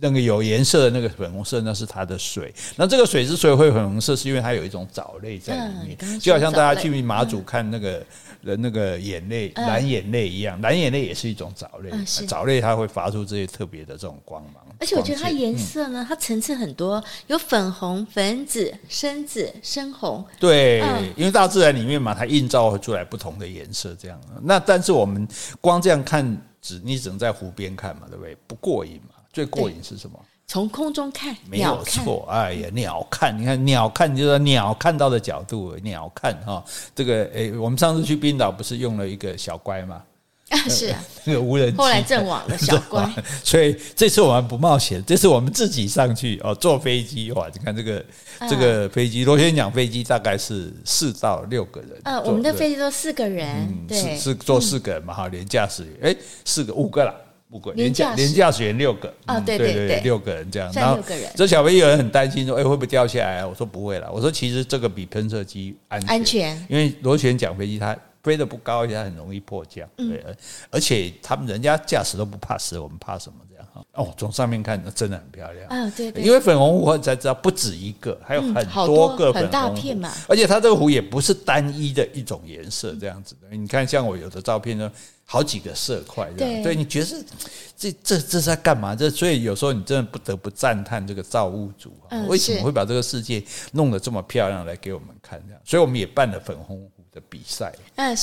那个有颜色的那个粉红色，那是它的水。那这个水之所以会粉红色，是因为它有一种藻类在里面，嗯、就好像大家去马祖看那个人那个眼泪蓝眼泪一样，蓝眼泪也是一种藻类。嗯、藻类它会发出这些特别的这种光芒。而且我觉得它颜色呢，嗯、它层次很多，有粉红、粉紫、深紫、深红。对，嗯、因为大自然里面嘛，它映照出来不同的颜色，这样。那但是我们光这样看，只你只能在湖边看嘛，对不对？不过瘾嘛。最过瘾是什么？从空中看，没有错。哎呀，鸟看，你看鸟看，就是鸟看到的角度，鸟看哈。这个诶，我们上次去冰岛不是用了一个小乖吗？啊，是啊，那个无人机，后来阵亡了小乖。所以这次我们不冒险，这次我们自己上去哦，坐飞机哇！你看这个这个飞机，螺旋桨飞机大概是四到六个人。呃，我们的飞机都四个人，对，是坐四个人嘛哈，连驾驶员哎，四个五个了。不贵连驾连驾驶员六个啊，对对对，六个人这样，然后这小朋友有人很担心说，哎，会不会掉下来啊？我说不会了，我说其实这个比喷射机安全，安全，因为螺旋桨飞机它飞得不高，而且它很容易迫降，对，而且他们人家驾驶都不怕死，我们怕什么这样哈？哦，从上面看，真的很漂亮。啊，对，因为粉红湖我才知道不止一个，还有很多个粉红湖，而且它这个湖也不是单一的一种颜色这样子的，你看像我有的照片呢。好几个色块，这样，对，你觉得这这这是在干嘛？这所以有时候你真的不得不赞叹这个造物主啊，为什么会把这个世界弄得这么漂亮来给我们看？这样，所以我们也办了粉红湖的比赛，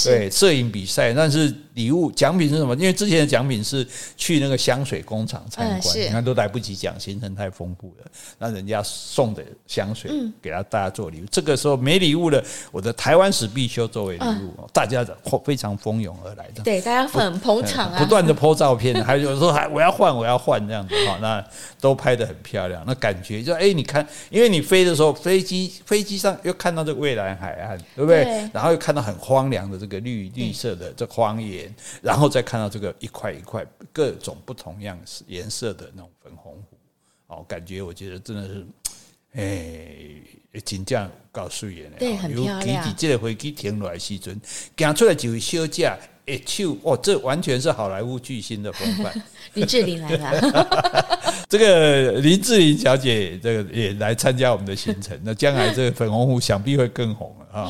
对，摄影比赛。但是礼物奖品是什么？因为之前的奖品是去那个香水工厂参观，你看都来不及讲，行程太丰富了。那人家送的香水给他大家做礼物，这个时候没礼物了，我的台湾史必修作为礼物，大家非常蜂拥而来的。对。大家很捧场啊，不断的 po 照片，还有说还我要换我要换这样子哈，那都拍的很漂亮，那感觉就哎，你看，因为你飞的时候，飞机飞机上又看到这个蔚蓝海岸，对不对？对，然后又看到很荒凉的这个绿绿色的这荒野，然后再看到这个一块一块各种不同样式颜色的那种粉红湖，哦，感觉我觉得真的是哎，真正够水的，对，很漂亮。尤其这个飞机停落来时阵，行出来就是小架。哎，就哦，这完全是好莱坞巨星的风范。林志玲来了，这个林志玲小姐，这个也来参加我们的行程。那将来这个粉红湖想必会更红了啊！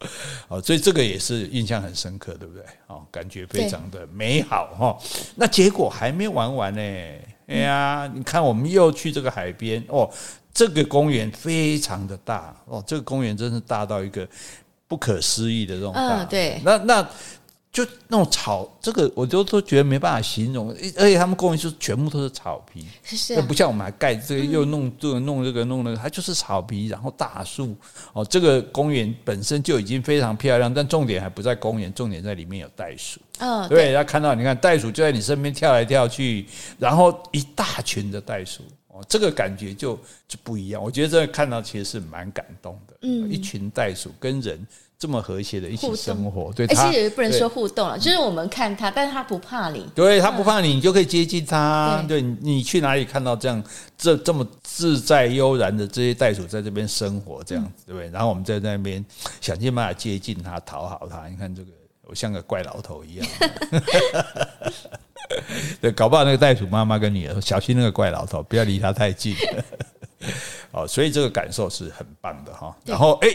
哦，所以这个也是印象很深刻，对不对？哦，感觉非常的美好哈。那结果还没玩完呢。哎呀，你看，我们又去这个海边哦，这个公园非常的大哦，这个公园真是大到一个不可思议的这种大。对，那那。就那种草，这个我就都觉得没办法形容，而且他们公园就全部都是草皮，是啊，不像我们还盖这个又弄这个弄这个弄那个，它就是草皮，然后大树哦。这个公园本身就已经非常漂亮，但重点还不在公园，重点在里面有袋鼠。嗯，对，要看到你看袋鼠就在你身边跳来跳去，然后一大群的袋鼠哦，这个感觉就就不一样。我觉得这个看到其实是蛮感动的，嗯，一群袋鼠跟人。这么和谐的一起生活，对，他，其实也不能说互动了，就是我们看他，但是他不怕你，对，他不怕你，你就可以接近他，对，你去哪里看到这样这这么自在悠然的这些袋鼠在这边生活，这样子，对不对？然后我们在那边想尽办法接近他，讨好他，你看这个，我像个怪老头一样，对，搞不好那个袋鼠妈妈跟女儿说，小心那个怪老头，不要离他太近，哦，所以这个感受是很棒的哈，然后哎。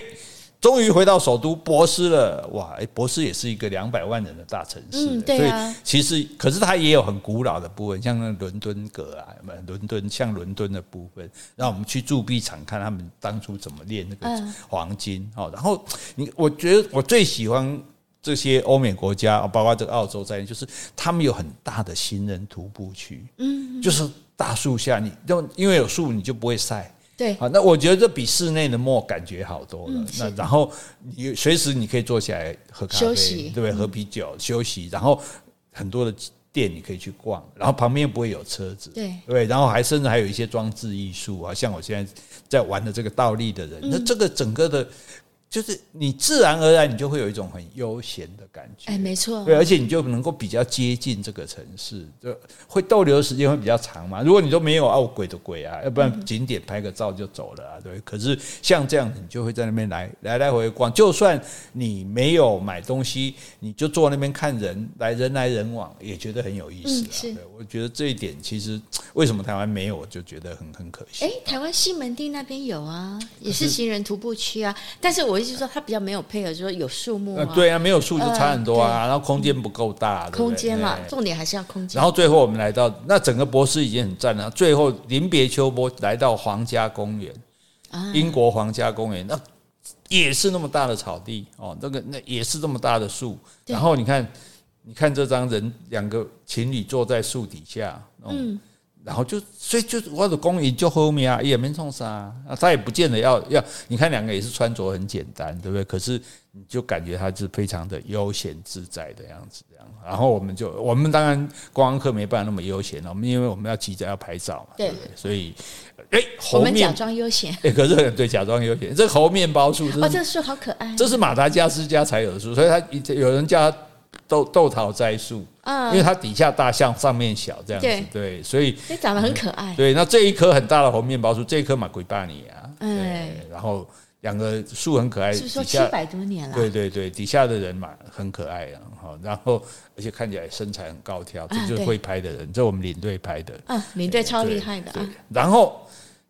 终于回到首都博斯了，哇！哎，博斯也是一个两百万人的大城市，嗯对啊、所以其实可是它也有很古老的部分，像那伦敦阁啊，伦敦像伦敦的部分，让我们去铸币厂看他们当初怎么炼那个黄金哦。然后你，我觉得我最喜欢这些欧美国家，包括这个澳洲在内，就是他们有很大的行人徒步区，嗯，就是大树下，你就因为有树，你就不会晒。对，好，那我觉得这比室内的 mall 感觉好多了。嗯、那然后你随时你可以坐下来喝咖啡，休息，对不对？喝啤酒、嗯、休息，然后很多的店你可以去逛，然后旁边不会有车子，对，对？然后还甚至还有一些装置艺术啊，像我现在在玩的这个倒立的人，嗯、那这个整个的就是你自然而然，你就会有一种很悠闲的感觉。哎，没错，对，而且你就能够比较接近这个城市，就会逗留的时间会比较长嘛。如果你都没有哦，鬼的鬼啊，要不然景点拍个照就走了啊，对。可是像这样，你就会在那边来来来回回逛，就算你没有买东西，你就坐那边看人来人来人往，也觉得很有意思啊。对，我觉得这一点其实为什么台湾没有，我就觉得很很可惜。哎，台湾西门町那边有啊，也是行人徒步区啊，但是我。就是说，它比较没有配合，就是说有树木啊，对啊，没有树就差很多啊。呃、然后空间不够大，空间嘛，重点还是要空间。然后最后我们来到那整个博斯已经很赞了。最后临别秋波来到皇家公园，啊、英国皇家公园，那也是那么大的草地哦，那个那也是这么大的树。然后你看，你看这张人两个情侣坐在树底下，嗯。然后就，所以就我的公园就后面啊，也没冲啥啊，他也不见得要要，你看两个也是穿着很简单，对不对？可是你就感觉他是非常的悠闲自在的样子，这样。然后我们就，我们当然观光客没办法那么悠闲了，我们因为我们要急着要拍照嘛，对，对，所以，哎，我们假装悠闲，哎，可是对，假装悠闲。这猴面包树，哦，这树好可爱，这是马达加斯加才有的树，所以它有人叫它豆豆桃栽树。因为它底下大，像上面小这样子，对，对，所以长得很可爱。对，那这一棵很大的红面包树，这一棵马奎巴尼啊，对，然后两个树很可爱，是说七百多年了。对对对，底下的人嘛很可爱啊，然后而且看起来身材很高挑，这就是会拍的人，这我们领队拍的，嗯，领队超厉害的啊。然后。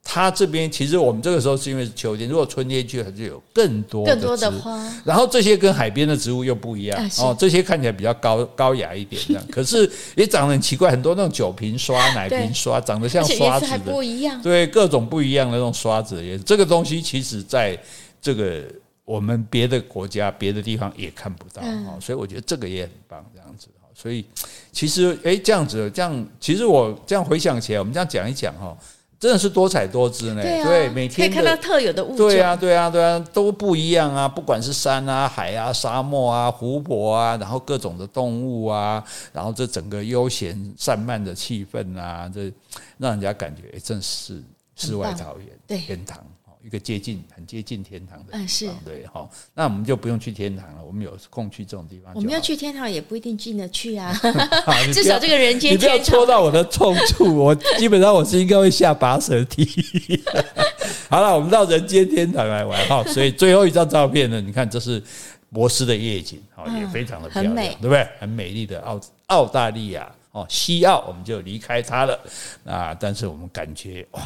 它这边其实我们这个时候是因为是秋天，如果春天去，它就有更多更多的花。然后这些跟海边的植物又不一样、啊、哦，这些看起来比较高高雅一点这样，可是也长得很奇怪，很多那种酒瓶刷、奶瓶刷，长得像刷子的，不一样。对，各种不一样的那种刷子也，这个东西其实在这个我们别的国家、别的地方也看不到哦，所以我觉得这个也很棒，这样子哈。所以其实诶，这样子这样，其实我这样回想起来，我们这样讲一讲哈。真的是多彩多姿呢，对，啊、对，每天可以看到特有的物种，对啊，对啊，对啊，都不一样啊，不管是山啊、海啊、沙漠啊、湖泊啊，然后各种的动物啊，然后这整个悠闲散漫的气氛啊，这让人家感觉，哎，真是世外桃源，对，天堂。一个接近很接近天堂的地方，嗯，是对哈，那我们就不用去天堂了，我们有空去这种地方。我们要去天堂也不一定进得去啊，至少这个人间。你不要戳到我的痛处，我基本上我是应该会下拔舌梯。好了，我们到人间天堂来玩哈，所以最后一张照片呢，你看这是博斯的夜景，好也非常的漂亮，嗯、对不对？很美丽的澳澳大利亚哦，西澳我们就离开它了啊，但是我们感觉哇。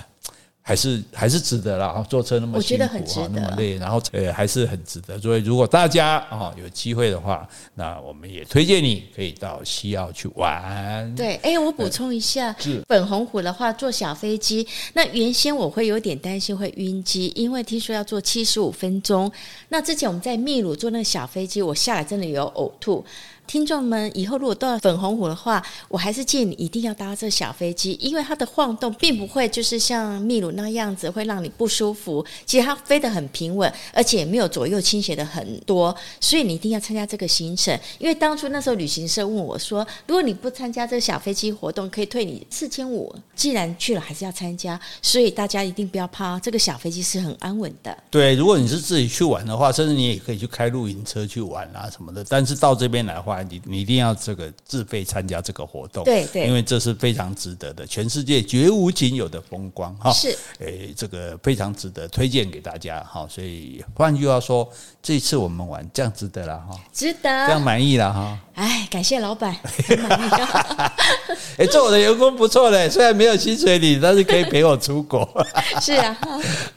还是还是值得了，坐车那么辛苦啊，那么累，然后呃还是很值得。所以如果大家啊有机会的话，那我们也推荐你可以到西澳去玩。对，哎，我补充一下，粉红湖的话坐小飞机，那原先我会有点担心会晕机，因为听说要坐七十五分钟。那之前我们在秘鲁坐那个小飞机，我下来真的有呕吐。听众们，以后如果到粉红湖的话，我还是建议你一定要搭这小飞机，因为它的晃动并不会就是像秘鲁那样子会让你不舒服。其实它飞得很平稳，而且也没有左右倾斜的很多，所以你一定要参加这个行程。因为当初那时候旅行社问我说，如果你不参加这个小飞机活动，可以退你四千五。既然去了，还是要参加，所以大家一定不要怕，这个小飞机是很安稳的。对，如果你是自己去玩的话，甚至你也可以去开露营车去玩啊什么的。但是到这边来的话，你你一定要这个自费参加这个活动，对对，因为这是非常值得的，全世界绝无仅有的风光哈。是，诶，这个非常值得推荐给大家哈。所以换句话说，这一次我们玩这样值得了哈，值得，这样满意了哈。哎，感谢老板，哎，做我的员工不错嘞，虽然没有薪水你，但是可以陪我出国。是啊，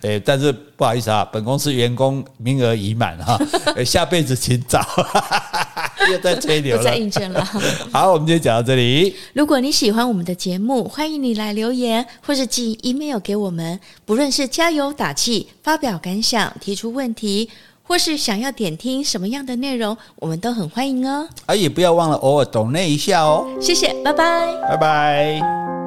哎，但是不好意思啊，本公司员工名额已满哈，下辈子请找。又在吹不再应征了。好，我们就讲到这里。如果你喜欢我们的节目，欢迎你来留言或是寄 email 给我们。不论是加油打气、发表感想、提出问题，或是想要点听什么样的内容，我们都很欢迎哦。啊，也不要忘了偶尔懂那一下哦。谢谢，拜拜，拜拜。